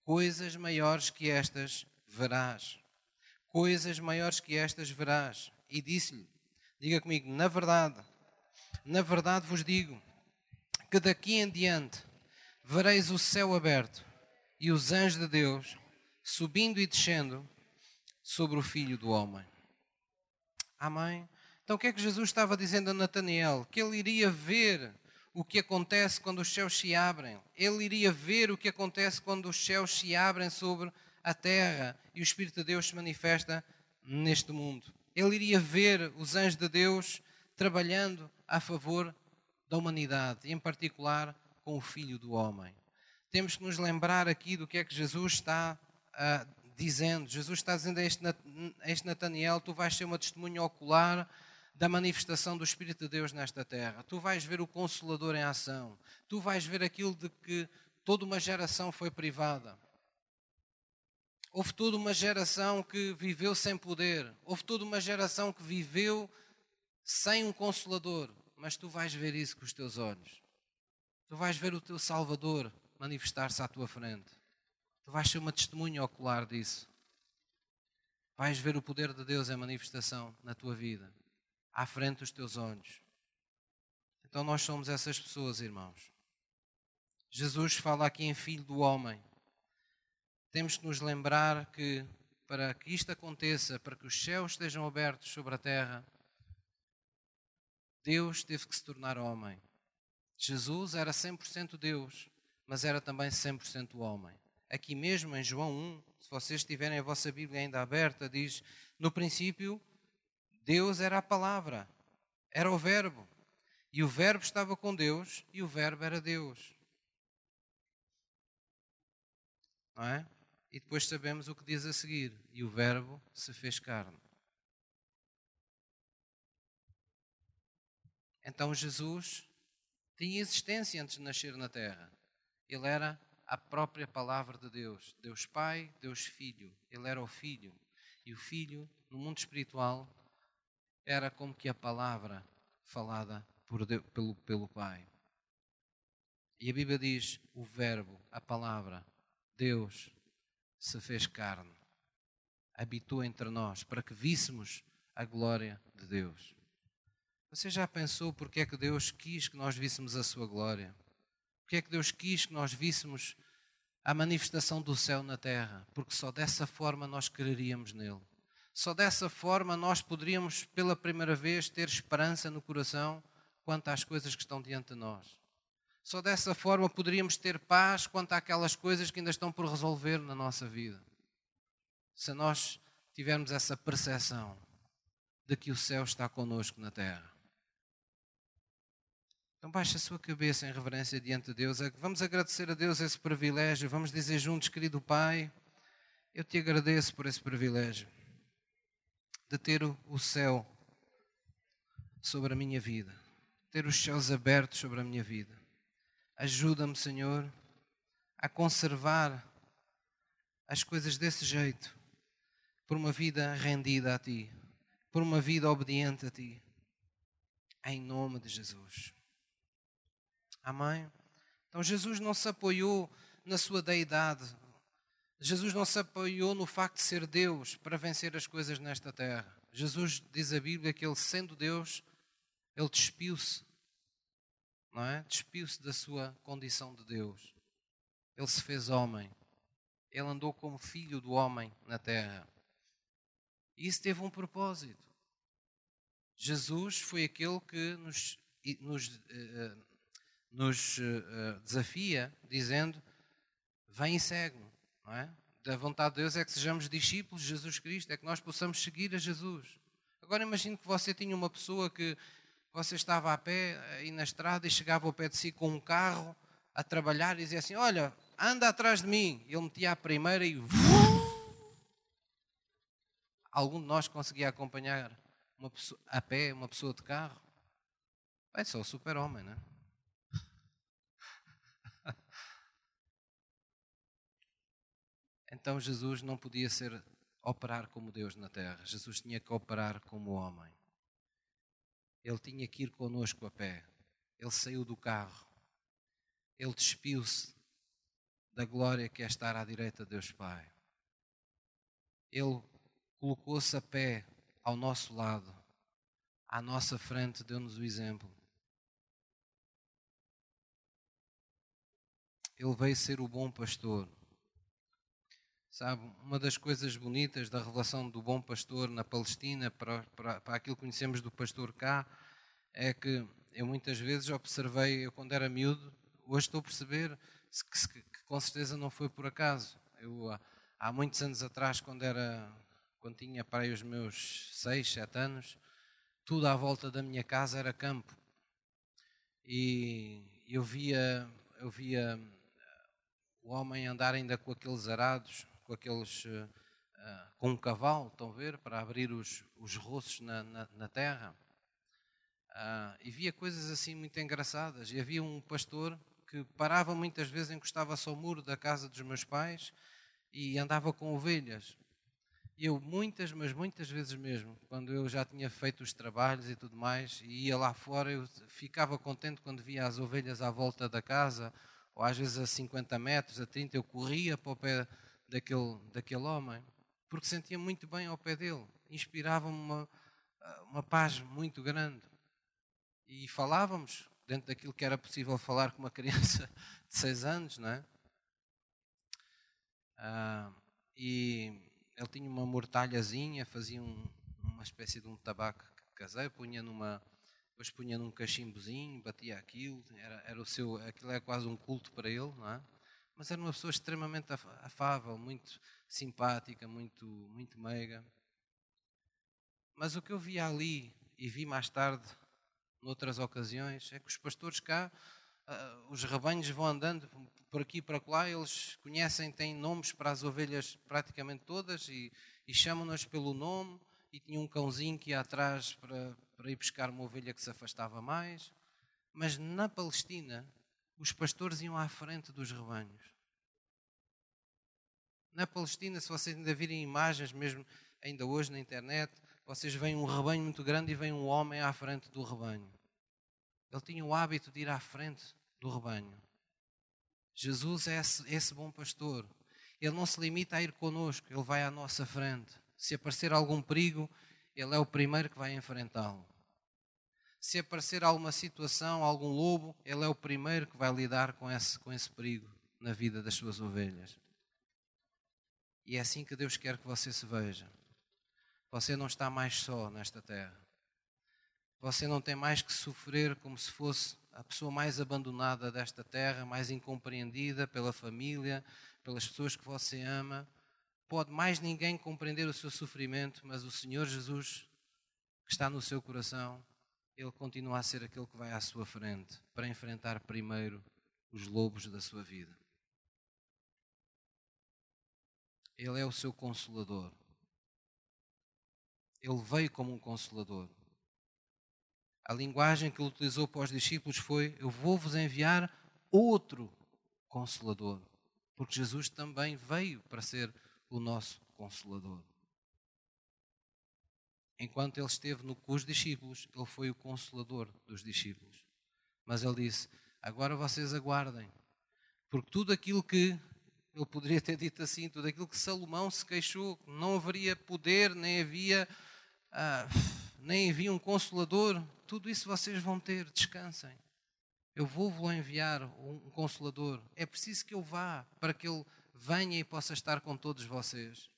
Coisas maiores que estas verás. Coisas maiores que estas verás. E disse-lhe: Diga comigo, na verdade, na verdade vos digo que daqui em diante vereis o céu aberto e os anjos de Deus subindo e descendo sobre o Filho do Homem. Amém? Então o que é que Jesus estava dizendo a Natanael? Que ele iria ver o que acontece quando os céus se abrem. Ele iria ver o que acontece quando os céus se abrem sobre a terra e o Espírito de Deus se manifesta neste mundo. Ele iria ver os anjos de Deus trabalhando a favor da humanidade, em particular com o Filho do Homem. Temos que nos lembrar aqui do que é que Jesus está uh, dizendo. Jesus está dizendo a este, a este Nataniel: Tu vais ser uma testemunha ocular da manifestação do Espírito de Deus nesta terra. Tu vais ver o Consolador em ação. Tu vais ver aquilo de que toda uma geração foi privada. Houve toda uma geração que viveu sem poder. Houve toda uma geração que viveu sem um consolador. Mas tu vais ver isso com os teus olhos. Tu vais ver o teu Salvador manifestar-se à tua frente. Tu vais ser uma testemunha ocular disso. Vais ver o poder de Deus em manifestação na tua vida, à frente dos teus olhos. Então nós somos essas pessoas, irmãos. Jesus fala aqui em Filho do Homem. Temos que nos lembrar que para que isto aconteça, para que os céus estejam abertos sobre a terra, Deus teve que se tornar homem. Jesus era 100% Deus, mas era também 100% homem. Aqui mesmo em João 1, se vocês tiverem a vossa Bíblia ainda aberta, diz: No princípio, Deus era a palavra, era o Verbo. E o Verbo estava com Deus e o Verbo era Deus. Não é? E depois sabemos o que diz a seguir: E o Verbo se fez carne. Então Jesus tinha existência antes de nascer na terra. Ele era a própria palavra de Deus. Deus Pai, Deus Filho. Ele era o Filho. E o Filho, no mundo espiritual, era como que a palavra falada Deus, pelo, pelo Pai. E a Bíblia diz: o Verbo, a palavra, Deus, se fez carne, habitou entre nós, para que víssemos a glória de Deus. Você já pensou porque é que Deus quis que nós víssemos a sua glória? Porque é que Deus quis que nós víssemos a manifestação do céu na terra? Porque só dessa forma nós creríamos nele. Só dessa forma nós poderíamos, pela primeira vez, ter esperança no coração quanto às coisas que estão diante de nós. Só dessa forma poderíamos ter paz quanto àquelas coisas que ainda estão por resolver na nossa vida. Se nós tivermos essa percepção de que o céu está conosco na terra. Então baixe a sua cabeça em reverência diante de Deus. Vamos agradecer a Deus esse privilégio. Vamos dizer juntos, querido Pai, eu te agradeço por esse privilégio de ter o céu sobre a minha vida, ter os céus abertos sobre a minha vida. Ajuda-me, Senhor, a conservar as coisas desse jeito, por uma vida rendida a Ti, por uma vida obediente a Ti. Em nome de Jesus. Amém? Então Jesus não se apoiou na sua deidade. Jesus não se apoiou no facto de ser Deus para vencer as coisas nesta terra. Jesus diz a Bíblia que ele, sendo Deus, ele despiu-se não é? Despiu-se da sua condição de Deus. Ele se fez homem. Ele andou como filho do homem na terra. E isso teve um propósito. Jesus foi aquele que nos, nos, uh, nos uh, desafia, dizendo: Vem e segue-me. É? Da vontade de Deus é que sejamos discípulos de Jesus Cristo, é que nós possamos seguir a Jesus. Agora imagine que você tinha uma pessoa que você estava a pé aí na estrada e chegava ao pé de si com um carro a trabalhar e dizia assim: Olha, anda atrás de mim. E ele metia a primeira e. Algum de nós conseguia acompanhar uma pessoa, a pé uma pessoa de carro? É só o super-homem, não é? Então Jesus não podia ser operar como Deus na terra. Jesus tinha que operar como homem. Ele tinha que ir conosco a pé. Ele saiu do carro. Ele despiu-se da glória que é estar à direita de Deus Pai. Ele colocou-se a pé ao nosso lado, à nossa frente, deu-nos o exemplo. Ele veio ser o bom pastor. Sabe, uma das coisas bonitas da revelação do bom pastor na Palestina, para, para, para aquilo que conhecemos do pastor cá, é que eu muitas vezes observei, eu quando era miúdo, hoje estou a perceber que, que, que com certeza não foi por acaso. Eu, há muitos anos atrás, quando, era, quando tinha para aí os meus 6, 7 anos, tudo à volta da minha casa era campo. E eu via, eu via o homem andar ainda com aqueles arados, com aqueles uh, com um cavalo, estão a ver, para abrir os, os roços na, na, na terra. Uh, e via coisas assim muito engraçadas. E havia um pastor que parava muitas vezes, encostava-se ao muro da casa dos meus pais e andava com ovelhas. E eu muitas, mas muitas vezes mesmo, quando eu já tinha feito os trabalhos e tudo mais, e ia lá fora, eu ficava contente quando via as ovelhas à volta da casa, ou às vezes a 50 metros, a 30, eu corria para o pé daquele, daquele homem, porque sentia muito bem ao pé dele, inspirava-me uma, uma paz muito grande. E falávamos dentro daquilo que era possível falar com uma criança de 6 anos, não é? Ah, e ele tinha uma mortalhazinha, fazia um, uma espécie de um tabaco caseiro, punha numa, depois punha num cachimbozinho, batia aquilo, era, era o seu, aquilo era quase um culto para ele, não é? Mas era uma pessoa extremamente afável, muito simpática, muito, muito meiga. Mas o que eu vi ali e vi mais tarde, noutras ocasiões, é que os pastores cá, uh, os rebanhos vão andando por aqui e para lá, eles conhecem, têm nomes para as ovelhas praticamente todas e, e chamam-nas pelo nome. E tinha um cãozinho que ia atrás para, para ir buscar uma ovelha que se afastava mais. Mas na Palestina, os pastores iam à frente dos rebanhos. Na Palestina, se vocês ainda virem imagens, mesmo ainda hoje na internet, vocês veem um rebanho muito grande e vem um homem à frente do rebanho. Ele tinha o hábito de ir à frente do rebanho. Jesus é esse, esse bom pastor. Ele não se limita a ir conosco, ele vai à nossa frente. Se aparecer algum perigo, ele é o primeiro que vai enfrentá-lo. Se aparecer alguma situação, algum lobo, ele é o primeiro que vai lidar com esse, com esse perigo na vida das suas ovelhas. E é assim que Deus quer que você se veja. Você não está mais só nesta terra. Você não tem mais que sofrer como se fosse a pessoa mais abandonada desta terra, mais incompreendida pela família, pelas pessoas que você ama. Pode mais ninguém compreender o seu sofrimento, mas o Senhor Jesus, que está no seu coração, ele continua a ser aquele que vai à sua frente para enfrentar primeiro os lobos da sua vida. Ele é o seu consolador. Ele veio como um consolador. A linguagem que ele utilizou para os discípulos foi: Eu vou-vos enviar outro consolador. Porque Jesus também veio para ser o nosso consolador. Enquanto ele esteve no, com os discípulos, ele foi o consolador dos discípulos. Mas ele disse: Agora vocês aguardem, porque tudo aquilo que ele poderia ter dito assim, tudo aquilo que Salomão se queixou, não haveria poder, nem havia, ah, nem havia um consolador, tudo isso vocês vão ter, descansem. Eu vou-vos enviar um consolador. É preciso que eu vá para que ele venha e possa estar com todos vocês.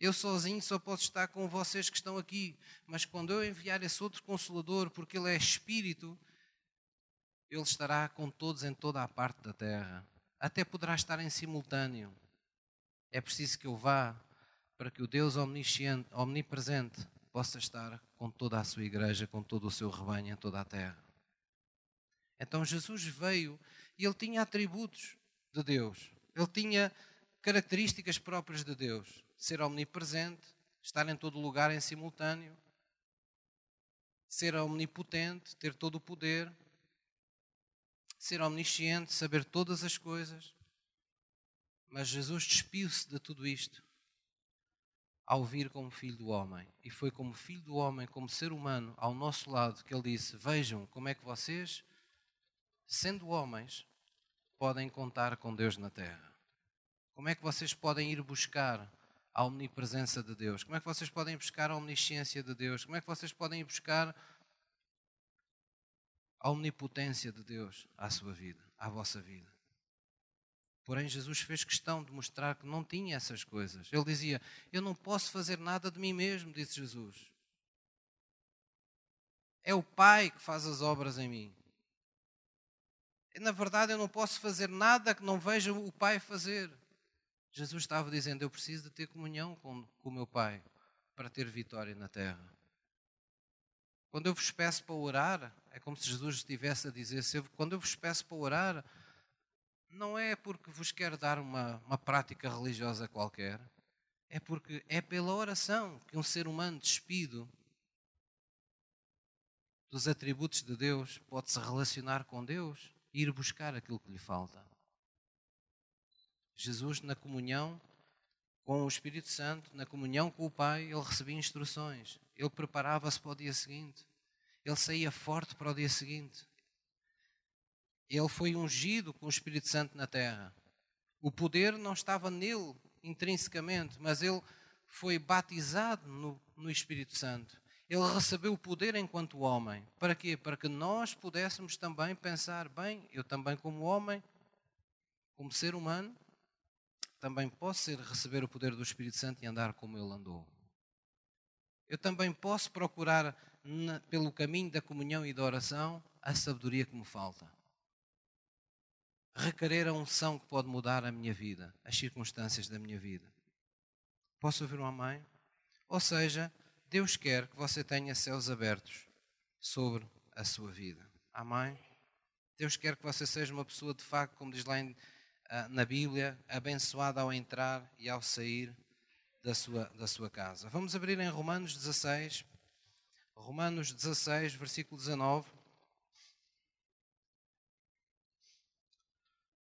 Eu sozinho só posso estar com vocês que estão aqui, mas quando eu enviar esse outro consolador, porque ele é espírito, ele estará com todos em toda a parte da terra. Até poderá estar em simultâneo. É preciso que eu vá para que o Deus omnipresente possa estar com toda a sua igreja, com todo o seu rebanho em toda a terra. Então Jesus veio e ele tinha atributos de Deus. Ele tinha características próprias de Deus. Ser omnipresente, estar em todo lugar em simultâneo, ser omnipotente, ter todo o poder, ser omnisciente, saber todas as coisas. Mas Jesus despiu-se de tudo isto ao vir como filho do homem. E foi como filho do homem, como ser humano, ao nosso lado, que ele disse: Vejam como é que vocês, sendo homens, podem contar com Deus na terra. Como é que vocês podem ir buscar a omnipresença de Deus? Como é que vocês podem buscar a omnisciência de Deus? Como é que vocês podem buscar a omnipotência de Deus à sua vida, à vossa vida? Porém, Jesus fez questão de mostrar que não tinha essas coisas. Ele dizia: Eu não posso fazer nada de mim mesmo, disse Jesus. É o Pai que faz as obras em mim. Na verdade, eu não posso fazer nada que não veja o Pai fazer. Jesus estava dizendo: Eu preciso de ter comunhão com, com o meu Pai para ter vitória na terra. Quando eu vos peço para orar, é como se Jesus estivesse a dizer: Quando eu vos peço para orar, não é porque vos quero dar uma, uma prática religiosa qualquer, é porque é pela oração que um ser humano despido dos atributos de Deus pode se relacionar com Deus e ir buscar aquilo que lhe falta. Jesus, na comunhão, com o Espírito Santo, na comunhão com o Pai, ele recebia instruções. Ele preparava-se para o dia seguinte. Ele saía forte para o dia seguinte. Ele foi ungido com o Espírito Santo na terra. O poder não estava nele intrinsecamente, mas ele foi batizado no, no Espírito Santo. Ele recebeu o poder enquanto homem. Para quê? Para que nós pudéssemos também pensar, bem, eu também como homem, como ser humano, também posso receber o poder do Espírito Santo e andar como ele andou. Eu também posso procurar pelo caminho da comunhão e da oração a sabedoria que me falta. Requerer a unção que pode mudar a minha vida, as circunstâncias da minha vida. Posso ouvir uma mãe? Ou seja, Deus quer que você tenha céus abertos sobre a sua vida. Amém? Deus quer que você seja uma pessoa de facto, como diz lá em, na Bíblia, abençoada ao entrar e ao sair da sua, da sua casa. Vamos abrir em Romanos 16, Romanos 16, versículo 19.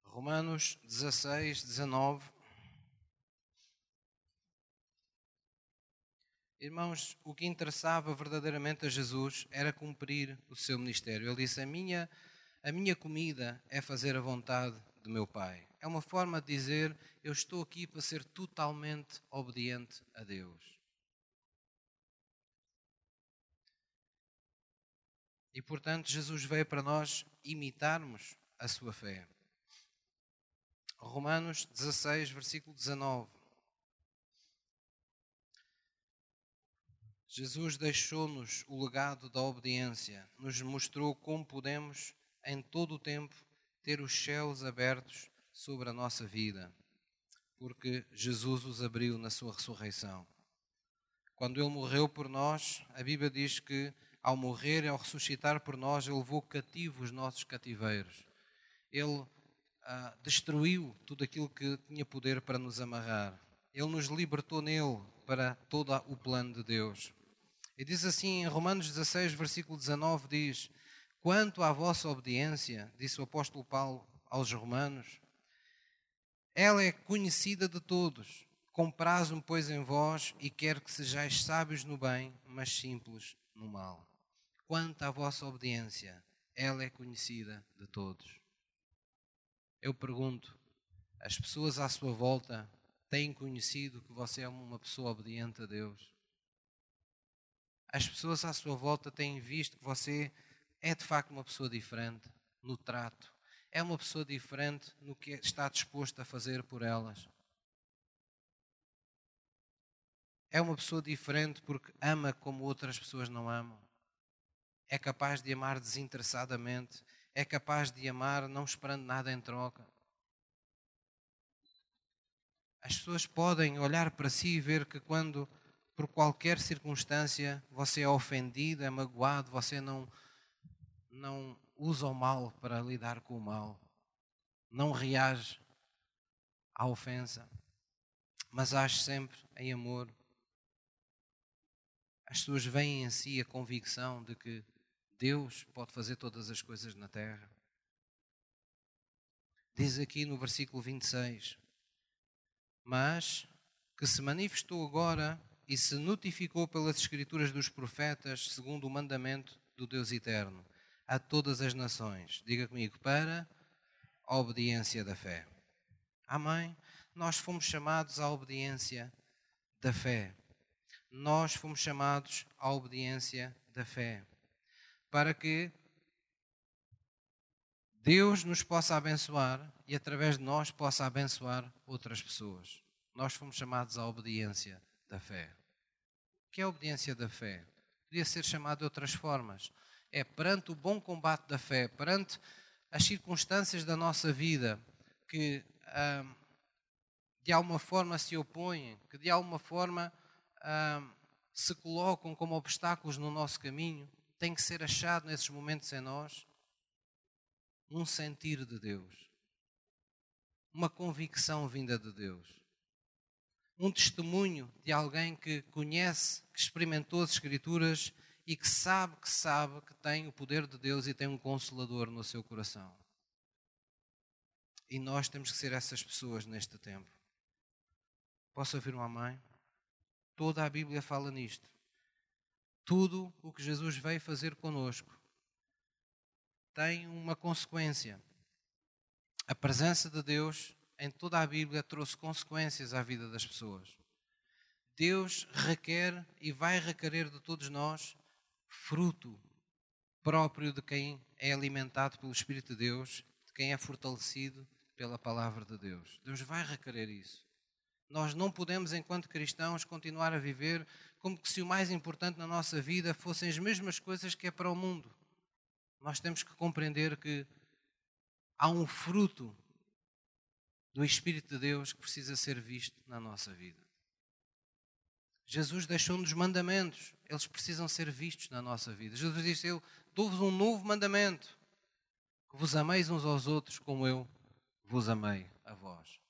Romanos 16, 19. Irmãos, o que interessava verdadeiramente a Jesus era cumprir o seu ministério. Ele disse: A minha, a minha comida é fazer a vontade do meu Pai. É uma forma de dizer: Eu estou aqui para ser totalmente obediente a Deus. E portanto, Jesus veio para nós imitarmos a sua fé. Romanos 16, versículo 19. Jesus deixou-nos o legado da obediência, nos mostrou como podemos, em todo o tempo, ter os céus abertos sobre a nossa vida, porque Jesus os abriu na sua ressurreição. Quando ele morreu por nós, a Bíblia diz que, ao morrer e ao ressuscitar por nós, ele levou cativo os nossos cativeiros. Ele ah, destruiu tudo aquilo que tinha poder para nos amarrar. Ele nos libertou nele para todo o plano de Deus. E diz assim em Romanos 16, versículo 19: diz: Quanto à vossa obediência, disse o apóstolo Paulo aos Romanos, ela é conhecida de todos. Compraz-me, pois, em vós e quero que sejais sábios no bem, mas simples no mal. Quanto à vossa obediência, ela é conhecida de todos. Eu pergunto: as pessoas à sua volta têm conhecido que você é uma pessoa obediente a Deus? as pessoas à sua volta têm visto que você é de facto uma pessoa diferente no trato, é uma pessoa diferente no que está disposto a fazer por elas. É uma pessoa diferente porque ama como outras pessoas não amam. É capaz de amar desinteressadamente. É capaz de amar não esperando nada em troca. As pessoas podem olhar para si e ver que quando por qualquer circunstância, você é ofendido, é magoado, você não, não usa o mal para lidar com o mal, não reage à ofensa, mas age sempre em amor. As pessoas veem em si a convicção de que Deus pode fazer todas as coisas na terra. Diz aqui no versículo 26: Mas que se manifestou agora e se notificou pelas escrituras dos profetas, segundo o mandamento do Deus eterno, a todas as nações. Diga comigo, para a obediência da fé. Amém? Nós fomos chamados à obediência da fé. Nós fomos chamados à obediência da fé. Para que Deus nos possa abençoar e através de nós possa abençoar outras pessoas. Nós fomos chamados à obediência da fé. O que é a obediência da fé? Podia ser chamado de outras formas. É perante o bom combate da fé, perante as circunstâncias da nossa vida que ah, de alguma forma se opõem, que de alguma forma ah, se colocam como obstáculos no nosso caminho, tem que ser achado nesses momentos em nós um sentir de Deus, uma convicção vinda de Deus um testemunho de alguém que conhece, que experimentou as Escrituras e que sabe que sabe que tem o poder de Deus e tem um consolador no seu coração. E nós temos que ser essas pessoas neste tempo. Posso ouvir uma mãe? Toda a Bíblia fala nisto. Tudo o que Jesus veio fazer conosco tem uma consequência. A presença de Deus em toda a Bíblia trouxe consequências à vida das pessoas. Deus requer e vai requerer de todos nós fruto próprio de quem é alimentado pelo Espírito de Deus, de quem é fortalecido pela palavra de Deus. Deus vai requerer isso. Nós não podemos, enquanto cristãos, continuar a viver como se o mais importante na nossa vida fossem as mesmas coisas que é para o mundo. Nós temos que compreender que há um fruto do Espírito de Deus que precisa ser visto na nossa vida. Jesus deixou-nos mandamentos, eles precisam ser vistos na nossa vida. Jesus disse: Eu dou-vos um novo mandamento, que vos ameis uns aos outros como eu vos amei a vós.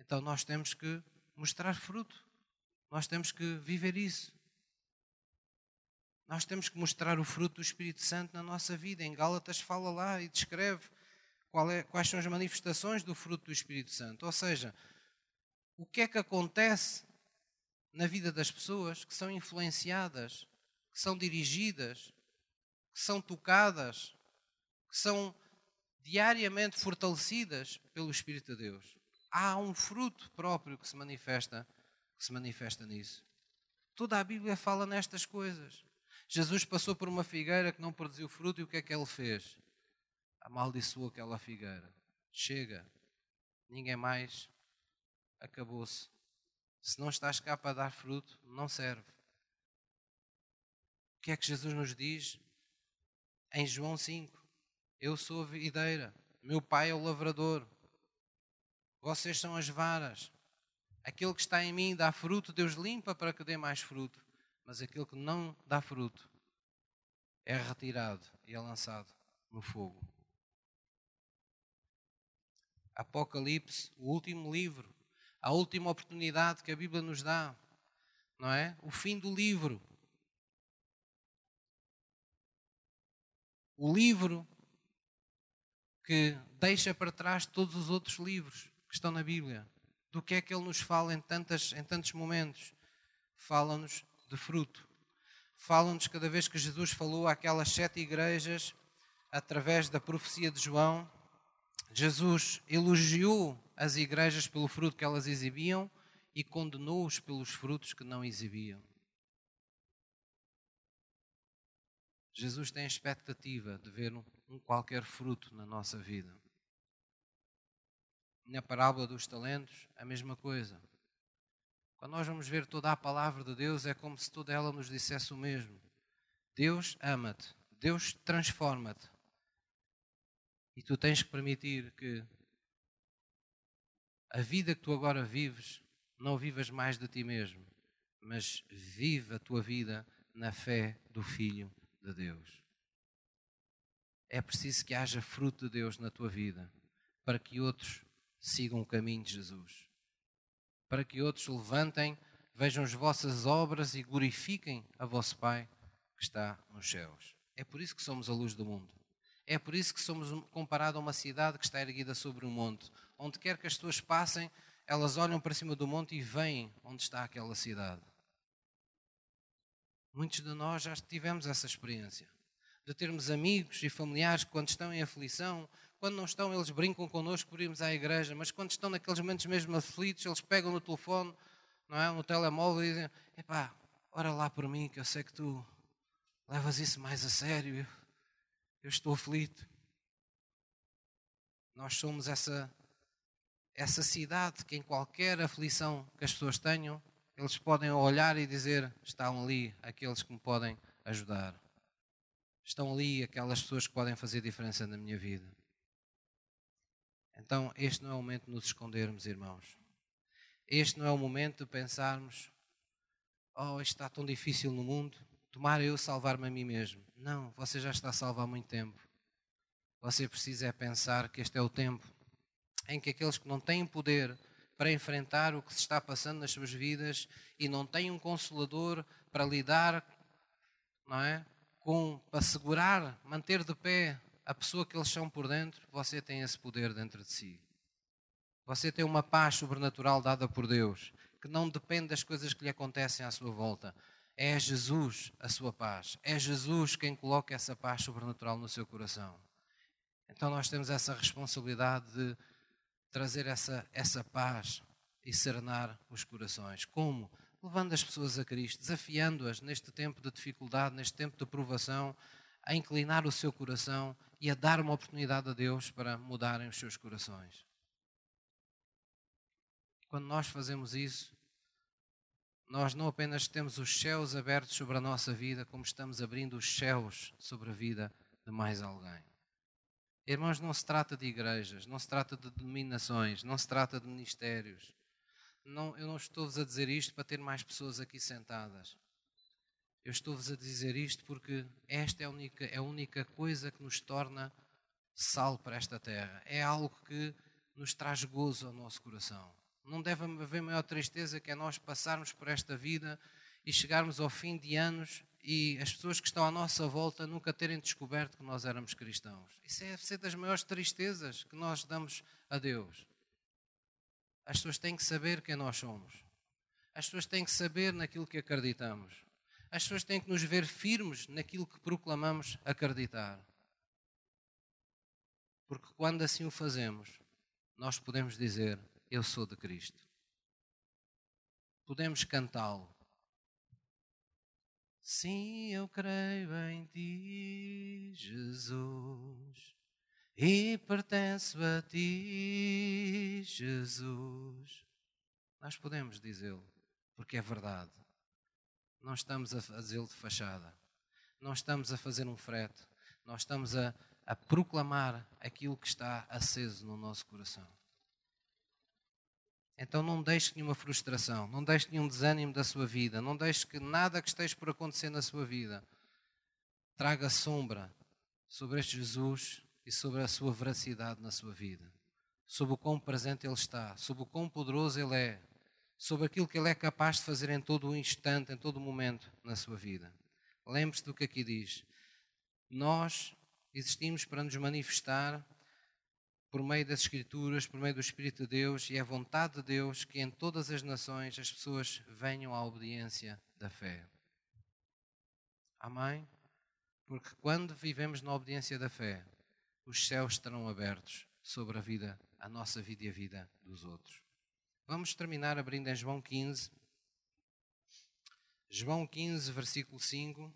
Então nós temos que mostrar fruto, nós temos que viver isso. Nós temos que mostrar o fruto do Espírito Santo na nossa vida. Em Gálatas fala lá e descreve é, quais são as manifestações do fruto do Espírito Santo. Ou seja, o que é que acontece na vida das pessoas que são influenciadas, que são dirigidas, que são tocadas, que são diariamente fortalecidas pelo Espírito de Deus. Há um fruto próprio que se manifesta, que se manifesta nisso. Toda a Bíblia fala nestas coisas. Jesus passou por uma figueira que não produziu fruto e o que é que ele fez? Amaldiçoou aquela figueira. Chega, ninguém mais acabou-se. Se não estás cá para dar fruto, não serve. O que é que Jesus nos diz em João 5? Eu sou a videira, meu pai é o lavrador, vocês são as varas. Aquele que está em mim dá fruto, Deus limpa para que dê mais fruto mas aquele que não dá fruto é retirado e é lançado no fogo. Apocalipse, o último livro, a última oportunidade que a Bíblia nos dá, não é? O fim do livro. O livro que deixa para trás todos os outros livros que estão na Bíblia. Do que é que ele nos fala em, tantas, em tantos momentos? Fala-nos de fruto. Falam-nos cada vez que Jesus falou àquelas sete igrejas, através da profecia de João, Jesus elogiou as igrejas pelo fruto que elas exibiam e condenou-os pelos frutos que não exibiam. Jesus tem expectativa de ver um qualquer fruto na nossa vida. Na parábola dos talentos, a mesma coisa. Quando nós vamos ver toda a palavra de Deus, é como se toda ela nos dissesse o mesmo. Deus ama-te, Deus transforma-te. E tu tens que permitir que a vida que tu agora vives, não vivas mais de ti mesmo, mas vive a tua vida na fé do Filho de Deus. É preciso que haja fruto de Deus na tua vida para que outros sigam o caminho de Jesus para que outros levantem, vejam as vossas obras e glorifiquem a vosso Pai que está nos céus. É por isso que somos a luz do mundo. É por isso que somos comparados a uma cidade que está erguida sobre um monte. Onde quer que as pessoas passem, elas olham para cima do monte e veem onde está aquela cidade. Muitos de nós já tivemos essa experiência. De termos amigos e familiares que, quando estão em aflição, quando não estão, eles brincam connosco por irmos à igreja, mas quando estão naqueles momentos mesmo aflitos, eles pegam no telefone, não é? no telemóvel e dizem: Epá, ora lá por mim, que eu sei que tu levas isso mais a sério. Eu estou aflito. Nós somos essa, essa cidade que, em qualquer aflição que as pessoas tenham, eles podem olhar e dizer: Estão ali aqueles que me podem ajudar. Estão ali aquelas pessoas que podem fazer diferença na minha vida. Então, este não é o momento de nos escondermos, irmãos. Este não é o momento de pensarmos: oh, isto está tão difícil no mundo, tomara eu salvar-me a mim mesmo. Não, você já está salvo há muito tempo. Você precisa é pensar que este é o tempo em que aqueles que não têm poder para enfrentar o que se está passando nas suas vidas e não têm um consolador para lidar, não é? Com, para segurar, manter de pé a pessoa que eles são por dentro, você tem esse poder dentro de si. Você tem uma paz sobrenatural dada por Deus, que não depende das coisas que lhe acontecem à sua volta. É Jesus a sua paz. É Jesus quem coloca essa paz sobrenatural no seu coração. Então nós temos essa responsabilidade de trazer essa, essa paz e serenar os corações. Como? Levando as pessoas a Cristo, desafiando-as neste tempo de dificuldade, neste tempo de provação, a inclinar o seu coração e a dar uma oportunidade a Deus para mudarem os seus corações. Quando nós fazemos isso, nós não apenas temos os céus abertos sobre a nossa vida, como estamos abrindo os céus sobre a vida de mais alguém. Irmãos, não se trata de igrejas, não se trata de denominações, não se trata de ministérios. Não, eu não estou-vos a dizer isto para ter mais pessoas aqui sentadas. Eu estou-vos a dizer isto porque esta é a, única, é a única coisa que nos torna sal para esta terra. É algo que nos traz gozo ao nosso coração. Não deve haver maior tristeza que é nós passarmos por esta vida e chegarmos ao fim de anos e as pessoas que estão à nossa volta nunca terem descoberto que nós éramos cristãos. Isso deve ser das maiores tristezas que nós damos a Deus. As pessoas têm que saber quem nós somos. As pessoas têm que saber naquilo que acreditamos. As pessoas têm que nos ver firmes naquilo que proclamamos acreditar. Porque quando assim o fazemos, nós podemos dizer: eu sou de Cristo. Podemos cantá-lo. Sim, eu creio em ti, Jesus, e pertenço a ti, Jesus. Nós podemos dizê-lo, porque é verdade. Não estamos a fazê-lo de fachada. Não estamos a fazer um frete. Nós estamos a, a proclamar aquilo que está aceso no nosso coração. Então não deixe nenhuma frustração, não deixe nenhum desânimo da sua vida, não deixe que nada que esteja por acontecer na sua vida traga sombra sobre este Jesus e sobre a sua veracidade na sua vida, sobre o quão presente Ele está, sobre o quão poderoso Ele é, sobre aquilo que Ele é capaz de fazer em todo o instante, em todo o momento na sua vida. Lembre-se do que aqui diz. Nós existimos para nos manifestar por meio das Escrituras, por meio do Espírito de Deus, e é vontade de Deus que em todas as nações as pessoas venham à obediência da fé. Amém? Porque quando vivemos na obediência da fé, os céus estarão abertos sobre a vida, a nossa vida e a vida dos outros. Vamos terminar abrindo em João 15. João 15, versículo 5.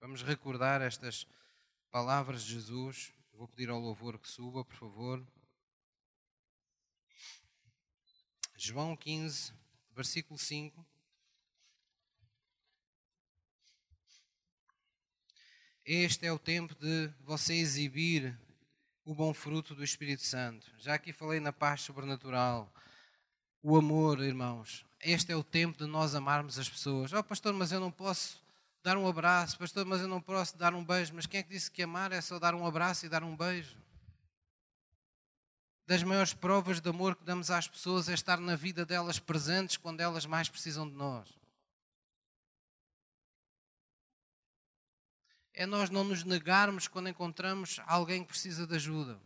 Vamos recordar estas palavras de Jesus. Vou pedir ao louvor que suba, por favor. João 15, versículo 5. Este é o tempo de você exibir o bom fruto do Espírito Santo. Já aqui falei na paz sobrenatural, o amor, irmãos. Este é o tempo de nós amarmos as pessoas. Oh, pastor, mas eu não posso dar um abraço, pastor, mas eu não posso dar um beijo. Mas quem é que disse que amar é só dar um abraço e dar um beijo? Das maiores provas de amor que damos às pessoas é estar na vida delas presentes quando elas mais precisam de nós. É nós não nos negarmos quando encontramos alguém que precisa de ajuda.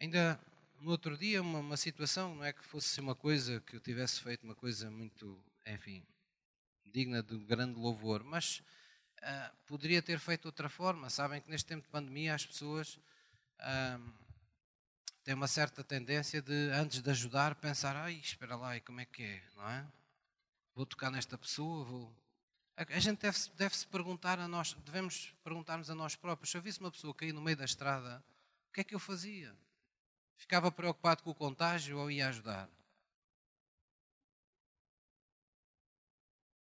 Ainda no outro dia uma, uma, situação, não é que fosse uma coisa que eu tivesse feito uma coisa muito, enfim, digna de grande louvor, mas uh, poderia ter feito de outra forma. Sabem que neste tempo de pandemia as pessoas uh, têm uma certa tendência de, antes de ajudar, pensar, ai, espera lá, e como é que é, não é? Vou tocar nesta pessoa, vou... A gente deve-se deve -se perguntar a nós, devemos perguntar-nos a nós próprios, se eu visse uma pessoa cair no meio da estrada, o que é que eu fazia? Ficava preocupado com o contágio ou ia ajudar?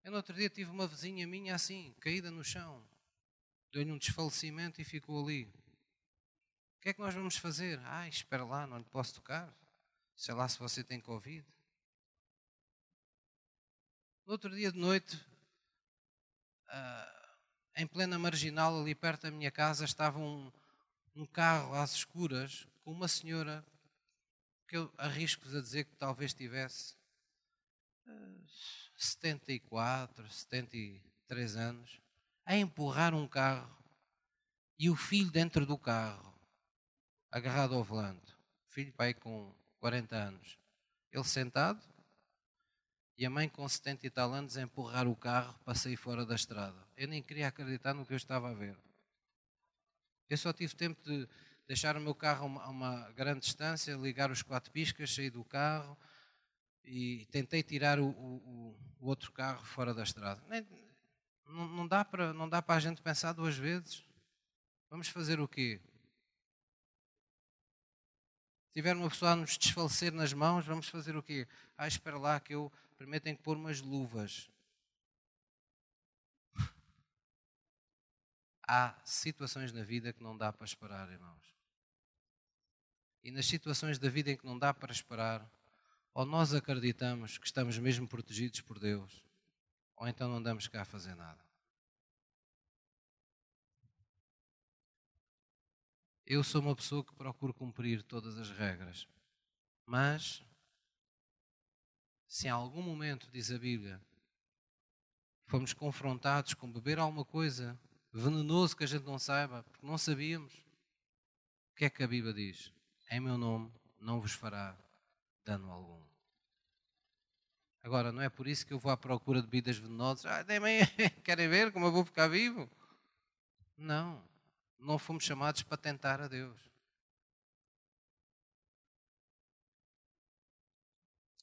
Eu no outro dia tive uma vizinha minha assim, caída no chão. Deu-lhe um desfalecimento e ficou ali. O que é que nós vamos fazer? Ah, espera lá, não lhe posso tocar. Sei lá se você tem Covid. No outro dia de noite, uh, em plena marginal, ali perto da minha casa, estava um, um carro às escuras com uma senhora que eu arrisco-vos a dizer que talvez tivesse 74, eh, 73 anos, a empurrar um carro e o filho dentro do carro. agarrado ao volante, filho pai com 40 anos, ele sentado e a mãe com 70 e tal anos a empurrar o carro para sair fora da estrada. Eu nem queria acreditar no que eu estava a ver. Eu só tive tempo de deixar o meu carro a uma, uma grande distância, ligar os quatro piscas, sair do carro e tentei tirar o, o, o outro carro fora da estrada. Nem, não, não, dá para, não dá para a gente pensar duas vezes. Vamos fazer o quê? Se tiver uma pessoa a nos desfalecer nas mãos, vamos fazer o quê? Ah, espera lá que eu primeiro tenho que pôr umas luvas. Há situações na vida que não dá para esperar, irmãos. E nas situações da vida em que não dá para esperar, ou nós acreditamos que estamos mesmo protegidos por Deus, ou então não andamos cá a fazer nada. Eu sou uma pessoa que procuro cumprir todas as regras, mas se em algum momento, diz a Bíblia, fomos confrontados com beber alguma coisa venenoso que a gente não saiba, porque não sabíamos, o que é que a Bíblia diz? Em meu nome não vos fará dano algum. Agora, não é por isso que eu vou à procura de bebidas venenosas. Ah, querem ver como eu vou ficar vivo? Não não fomos chamados para tentar a Deus.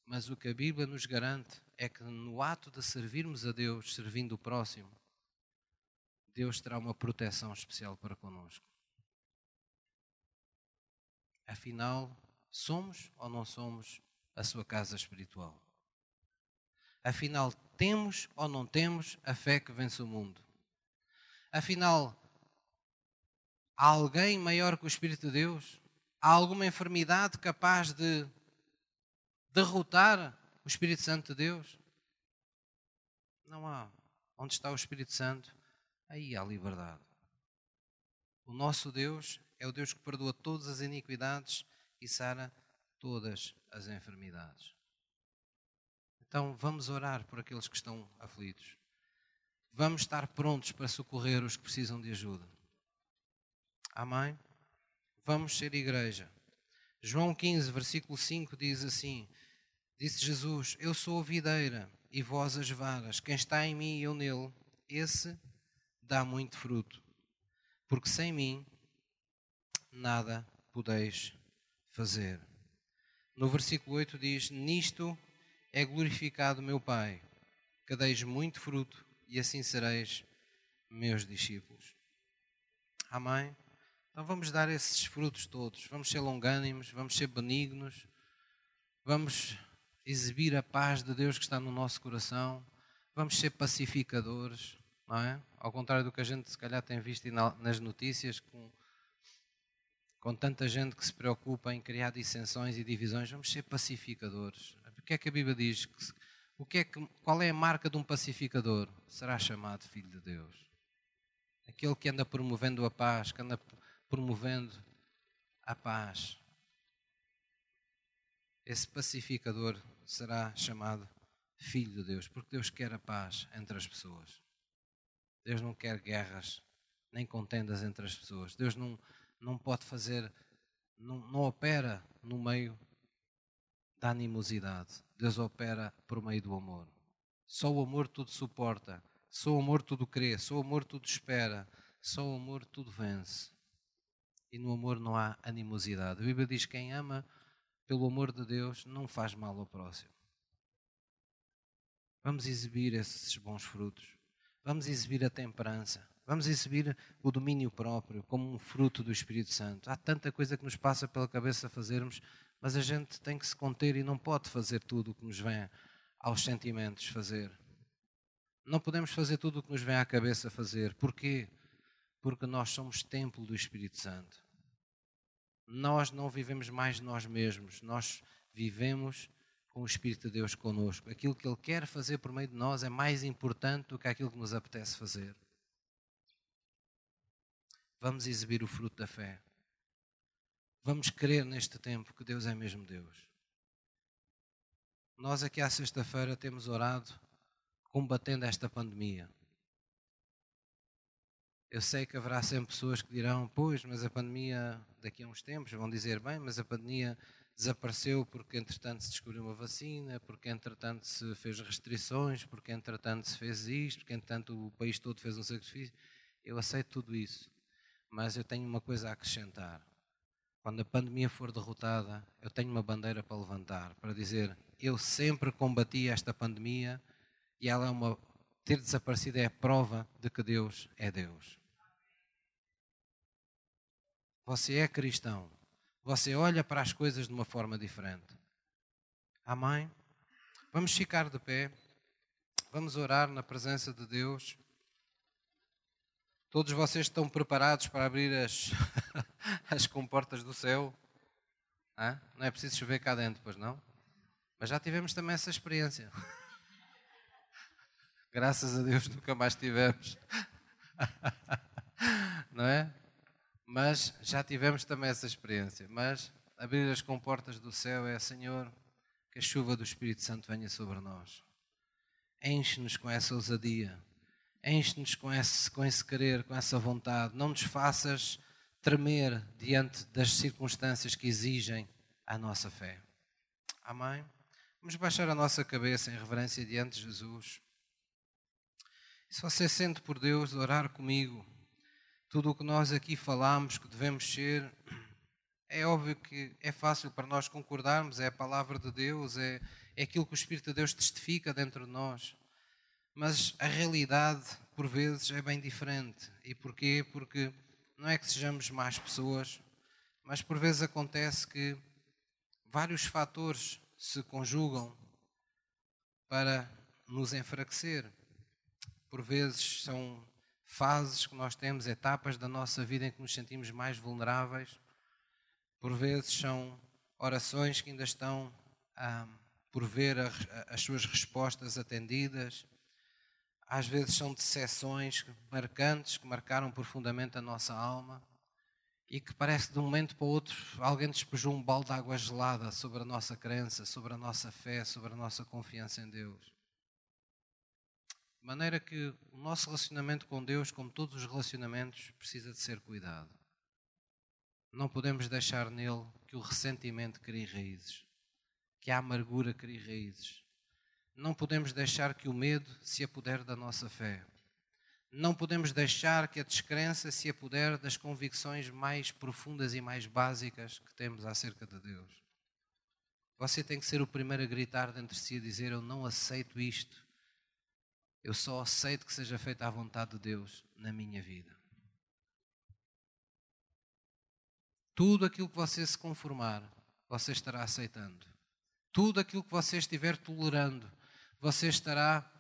Mas o que a Bíblia nos garante é que no ato de servirmos a Deus, servindo o próximo, Deus terá uma proteção especial para conosco. Afinal, somos ou não somos a sua casa espiritual? Afinal, temos ou não temos a fé que vence o mundo? Afinal, Há alguém maior que o Espírito de Deus? Há alguma enfermidade capaz de derrotar o Espírito Santo de Deus? Não há. Onde está o Espírito Santo? Aí há liberdade. O nosso Deus é o Deus que perdoa todas as iniquidades e sara todas as enfermidades. Então vamos orar por aqueles que estão aflitos. Vamos estar prontos para socorrer os que precisam de ajuda. Amém? Vamos ser igreja. João 15, versículo 5 diz assim: Disse Jesus: Eu sou a videira e vós as varas. Quem está em mim e eu nele, esse dá muito fruto. Porque sem mim nada podeis fazer. No versículo 8 diz: Nisto é glorificado meu Pai, que deis muito fruto e assim sereis meus discípulos. Amém? Então vamos dar esses frutos todos. Vamos ser longânimos, vamos ser benignos, vamos exibir a paz de Deus que está no nosso coração, vamos ser pacificadores, não é? Ao contrário do que a gente se calhar tem visto nas notícias, com, com tanta gente que se preocupa em criar dissensões e divisões, vamos ser pacificadores. O que é que a Bíblia diz? O que é que, qual é a marca de um pacificador? Será chamado filho de Deus. Aquele que anda promovendo a paz, que anda promovendo a paz. Esse pacificador será chamado Filho de Deus, porque Deus quer a paz entre as pessoas. Deus não quer guerras, nem contendas entre as pessoas. Deus não, não pode fazer, não, não opera no meio da animosidade. Deus opera por meio do amor. Só o amor tudo suporta, só o amor tudo crê, só o amor tudo espera, só o amor tudo vence e no amor não há animosidade. A Bíblia diz que quem ama pelo amor de Deus não faz mal ao próximo. Vamos exibir esses bons frutos. Vamos exibir a temperança. Vamos exibir o domínio próprio como um fruto do Espírito Santo. Há tanta coisa que nos passa pela cabeça a fazermos, mas a gente tem que se conter e não pode fazer tudo o que nos vem aos sentimentos fazer. Não podemos fazer tudo o que nos vem à cabeça fazer. Porquê? porque nós somos templo do Espírito Santo. Nós não vivemos mais nós mesmos, nós vivemos com o Espírito de Deus conosco. Aquilo que Ele quer fazer por meio de nós é mais importante do que aquilo que nos apetece fazer. Vamos exibir o fruto da fé. Vamos crer neste tempo que Deus é mesmo Deus. Nós aqui à sexta-feira temos orado combatendo esta pandemia. Eu sei que haverá sempre pessoas que dirão: Pois, mas a pandemia daqui a uns tempos vão dizer, bem, mas a pandemia desapareceu porque entretanto se descobriu uma vacina, porque entretanto se fez restrições, porque entretanto se fez isto, porque entretanto o país todo fez um sacrifício. Eu aceito tudo isso, mas eu tenho uma coisa a acrescentar. Quando a pandemia for derrotada, eu tenho uma bandeira para levantar, para dizer, eu sempre combati esta pandemia e ela é uma ter desaparecido é a prova de que Deus é Deus. Você é cristão. Você olha para as coisas de uma forma diferente. Amém? Vamos ficar de pé. Vamos orar na presença de Deus. Todos vocês estão preparados para abrir as, as comportas do céu? Hã? Não é preciso chover cá dentro, pois não? Mas já tivemos também essa experiência. Graças a Deus nunca mais tivemos. Não é? Mas já tivemos também essa experiência. Mas abrir as comportas do céu é, Senhor, que a chuva do Espírito Santo venha sobre nós. Enche-nos com essa ousadia. Enche-nos com esse, com esse querer, com essa vontade. Não nos faças tremer diante das circunstâncias que exigem a nossa fé. Amém? Vamos baixar a nossa cabeça em reverência diante de Jesus. Se você sente por Deus orar comigo, tudo o que nós aqui falamos que devemos ser, é óbvio que é fácil para nós concordarmos, é a palavra de Deus, é, é aquilo que o Espírito de Deus testifica dentro de nós. Mas a realidade, por vezes, é bem diferente. E porquê? Porque não é que sejamos más pessoas, mas por vezes acontece que vários fatores se conjugam para nos enfraquecer por vezes são fases que nós temos, etapas da nossa vida em que nos sentimos mais vulneráveis. Por vezes são orações que ainda estão por ver a, as suas respostas atendidas. Às vezes são decepções marcantes que marcaram profundamente a nossa alma e que parece de um momento para o outro alguém despejou um balde de água gelada sobre a nossa crença, sobre a nossa fé, sobre a nossa confiança em Deus. De maneira que o nosso relacionamento com Deus, como todos os relacionamentos, precisa de ser cuidado. Não podemos deixar nele que o ressentimento crie raízes, que a amargura crie raízes. Não podemos deixar que o medo se apodere da nossa fé. Não podemos deixar que a descrença se apodere das convicções mais profundas e mais básicas que temos acerca de Deus. Você tem que ser o primeiro a gritar dentro de si a dizer: Eu não aceito isto. Eu só aceito que seja feita a vontade de Deus na minha vida. Tudo aquilo que você se conformar, você estará aceitando. Tudo aquilo que você estiver tolerando, você estará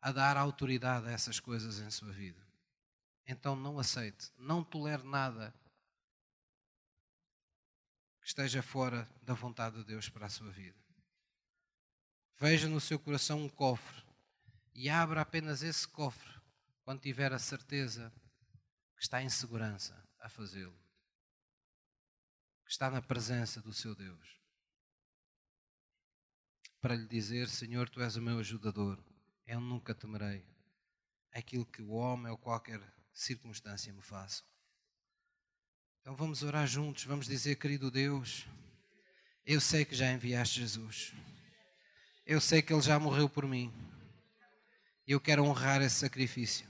a dar autoridade a essas coisas em sua vida. Então não aceite, não tolere nada que esteja fora da vontade de Deus para a sua vida. Veja no seu coração um cofre e abra apenas esse cofre quando tiver a certeza que está em segurança a fazê-lo, que está na presença do seu Deus. Para lhe dizer: Senhor, tu és o meu ajudador, eu nunca temerei aquilo que o homem ou qualquer circunstância me faça. Então vamos orar juntos, vamos dizer, querido Deus, eu sei que já enviaste Jesus eu sei que Ele já morreu por mim. E eu quero honrar esse sacrifício.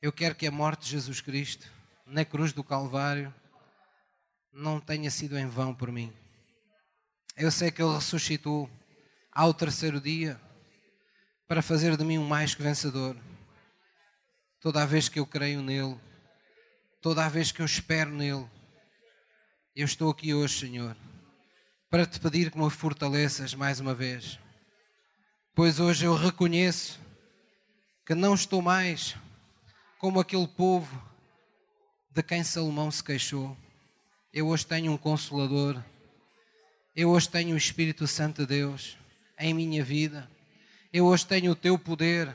Eu quero que a morte de Jesus Cristo, na cruz do Calvário, não tenha sido em vão por mim. Eu sei que Ele ressuscitou ao terceiro dia para fazer de mim um mais que vencedor. Toda a vez que eu creio nele, toda a vez que eu espero nele, eu estou aqui hoje, Senhor para te pedir que me fortaleças mais uma vez. Pois hoje eu reconheço que não estou mais como aquele povo de quem Salomão se queixou. Eu hoje tenho um consolador. Eu hoje tenho o Espírito Santo de Deus em minha vida. Eu hoje tenho o teu poder.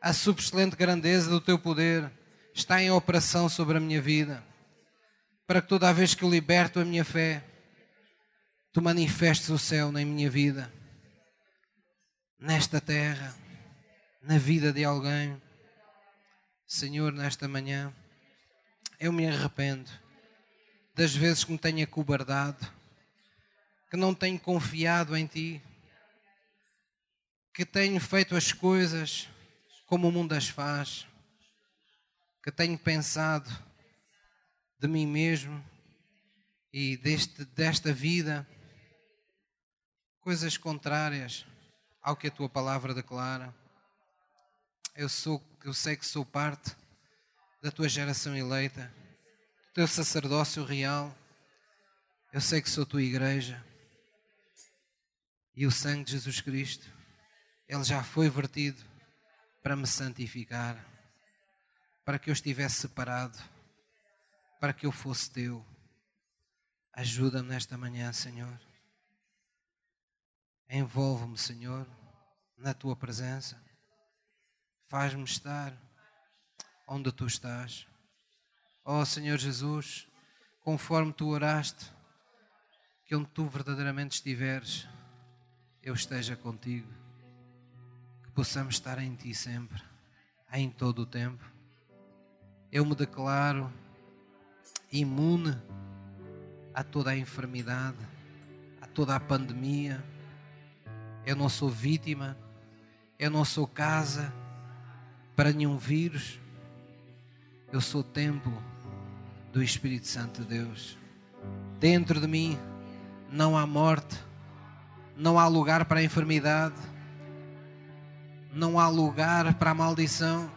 A subexcelente grandeza do teu poder está em operação sobre a minha vida. Para que toda vez que eu liberto a minha fé, tu manifestes o céu na minha vida, nesta terra, na vida de alguém. Senhor, nesta manhã, eu me arrependo das vezes que me tenho acobardado, que não tenho confiado em Ti, que tenho feito as coisas como o mundo as faz, que tenho pensado de mim mesmo e deste, desta vida coisas contrárias ao que a tua palavra declara. Eu, sou, eu sei que sou parte da tua geração eleita, do teu sacerdócio real. Eu sei que sou tua igreja. E o sangue de Jesus Cristo, ele já foi vertido para me santificar, para que eu estivesse separado, para que eu fosse teu. Ajuda-me nesta manhã, Senhor. Envolve-me, Senhor, na tua presença. Faz-me estar onde tu estás. Ó oh, Senhor Jesus, conforme tu oraste, que onde tu verdadeiramente estiveres, eu esteja contigo. Possamos estar em ti sempre, em todo o tempo. Eu me declaro imune a toda a enfermidade, a toda a pandemia. Eu não sou vítima, eu não sou casa para nenhum vírus. Eu sou templo do Espírito Santo de Deus. Dentro de mim não há morte, não há lugar para a enfermidade, não há lugar para a maldição.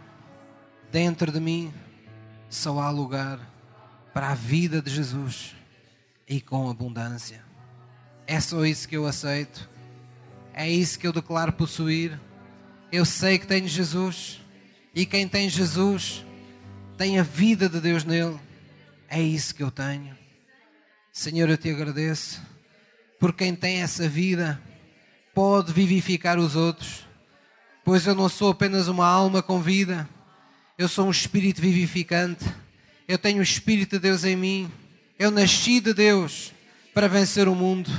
Dentro de mim só há lugar para a vida de Jesus e com abundância. É só isso que eu aceito. É isso que eu declaro possuir. Eu sei que tenho Jesus. E quem tem Jesus tem a vida de Deus nele. É isso que eu tenho. Senhor, eu te agradeço. Por quem tem essa vida pode vivificar os outros. Pois eu não sou apenas uma alma com vida. Eu sou um espírito vivificante. Eu tenho o Espírito de Deus em mim eu nasci de Deus para vencer o mundo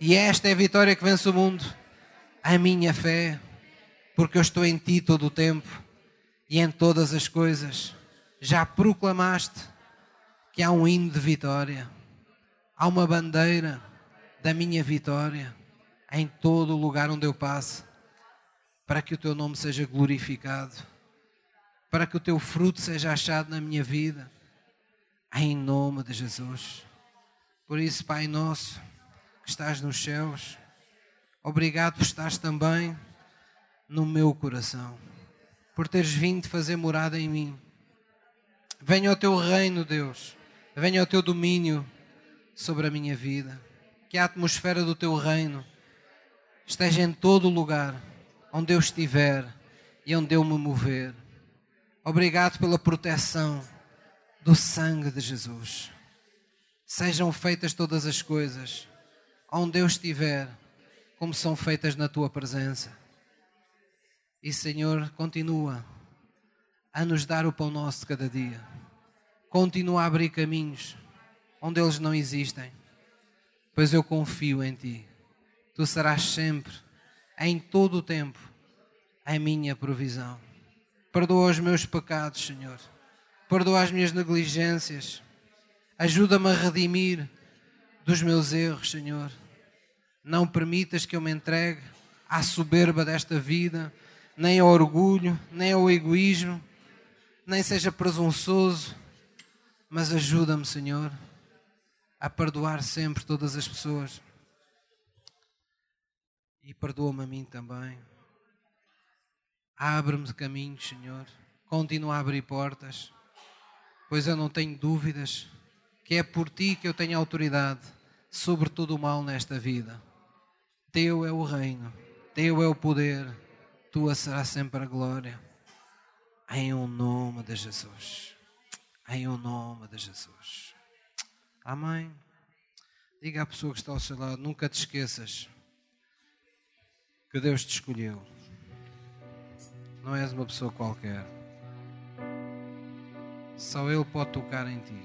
e esta é a vitória que vence o mundo. A minha fé, porque eu estou em Ti todo o tempo e em todas as coisas. Já proclamaste que há um hino de vitória, há uma bandeira da minha vitória em todo o lugar onde eu passo, para que o Teu nome seja glorificado, para que o Teu fruto seja achado na minha vida em nome de Jesus. Por isso, Pai nosso, que estás nos céus, obrigado por estares também no meu coração, por teres vindo fazer morada em mim. Venha ao teu reino, Deus, venha ao teu domínio sobre a minha vida. Que a atmosfera do teu reino esteja em todo lugar onde eu estiver e onde eu me mover. Obrigado pela proteção do sangue de Jesus. Sejam feitas todas as coisas, onde eu estiver, como são feitas na tua presença. E Senhor, continua a nos dar o pão nosso de cada dia. Continua a abrir caminhos onde eles não existem, pois eu confio em Ti. Tu serás sempre, em todo o tempo, a minha provisão. Perdoa os meus pecados, Senhor perdoa as minhas negligências, ajuda-me a redimir dos meus erros, Senhor. Não permitas que eu me entregue à soberba desta vida, nem ao orgulho, nem ao egoísmo, nem seja presunçoso, mas ajuda-me, Senhor, a perdoar sempre todas as pessoas. E perdoa-me a mim também. Abre-me caminhos, Senhor. Continua a abrir portas pois eu não tenho dúvidas que é por ti que eu tenho autoridade sobre todo o mal nesta vida. Teu é o reino, teu é o poder, tua será sempre a glória. Em o um nome de Jesus. Em o um nome de Jesus. Amém. Diga à pessoa que está ao seu lado, nunca te esqueças que Deus te escolheu. Não és uma pessoa qualquer. Só Ele pode tocar em ti.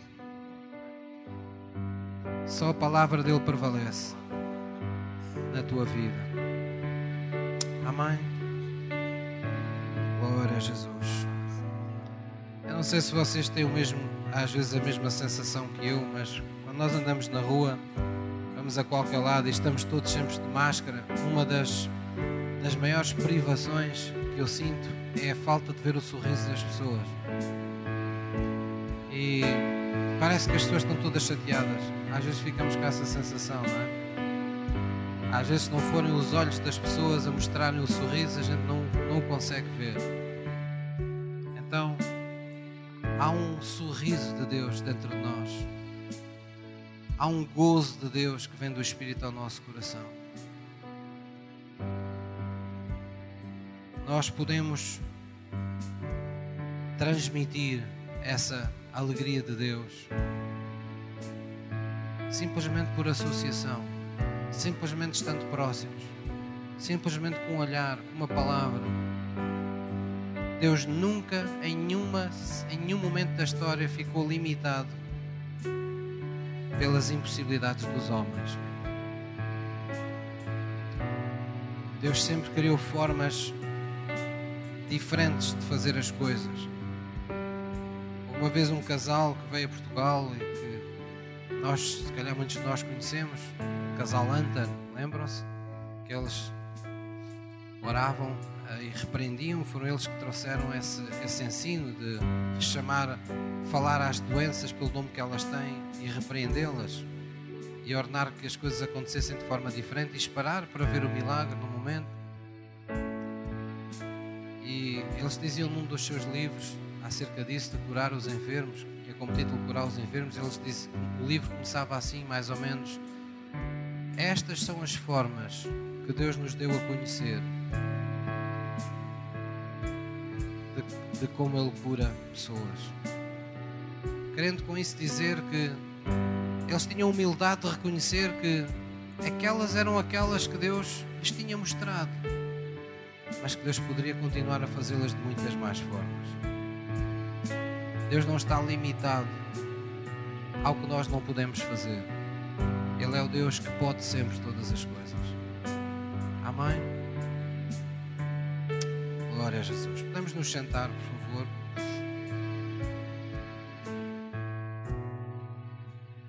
Só a palavra dele prevalece na tua vida. Amém. Glória a Jesus. Eu não sei se vocês têm o mesmo às vezes a mesma sensação que eu, mas quando nós andamos na rua, vamos a qualquer lado e estamos todos sempre de máscara, uma das, das maiores privações que eu sinto é a falta de ver o sorriso das pessoas. E parece que as pessoas estão todas chateadas. Às vezes ficamos com essa sensação, não é? Às vezes, se não forem os olhos das pessoas a mostrarem o sorriso, a gente não, não consegue ver. Então, há um sorriso de Deus dentro de nós. Há um gozo de Deus que vem do Espírito ao nosso coração. Nós podemos transmitir essa alegria de Deus simplesmente por associação, simplesmente estando próximos, simplesmente com um olhar, com uma palavra. Deus nunca, em, nenhuma, em nenhum momento da história, ficou limitado pelas impossibilidades dos homens. Deus sempre criou formas diferentes de fazer as coisas. Uma vez um casal que veio a Portugal e que nós, se calhar muitos de nós conhecemos, o casal Antan, lembram-se? Que eles oravam uh, e repreendiam, foram eles que trouxeram esse, esse ensino de chamar, falar às doenças pelo nome que elas têm e repreendê-las e ordenar que as coisas acontecessem de forma diferente e esperar para ver o milagre no momento. E eles diziam num dos seus livros acerca disso, de curar os enfermos, que é como título Curar os Enfermos, eles dizem, o livro começava assim, mais ou menos. Estas são as formas que Deus nos deu a conhecer de, de como Ele cura pessoas. Querendo com isso dizer que eles tinham humildade de reconhecer que aquelas eram aquelas que Deus lhes tinha mostrado, mas que Deus poderia continuar a fazê-las de muitas mais formas. Deus não está limitado ao que nós não podemos fazer. Ele é o Deus que pode sempre todas as coisas. Amém? Glória a Jesus. Podemos nos sentar, por favor.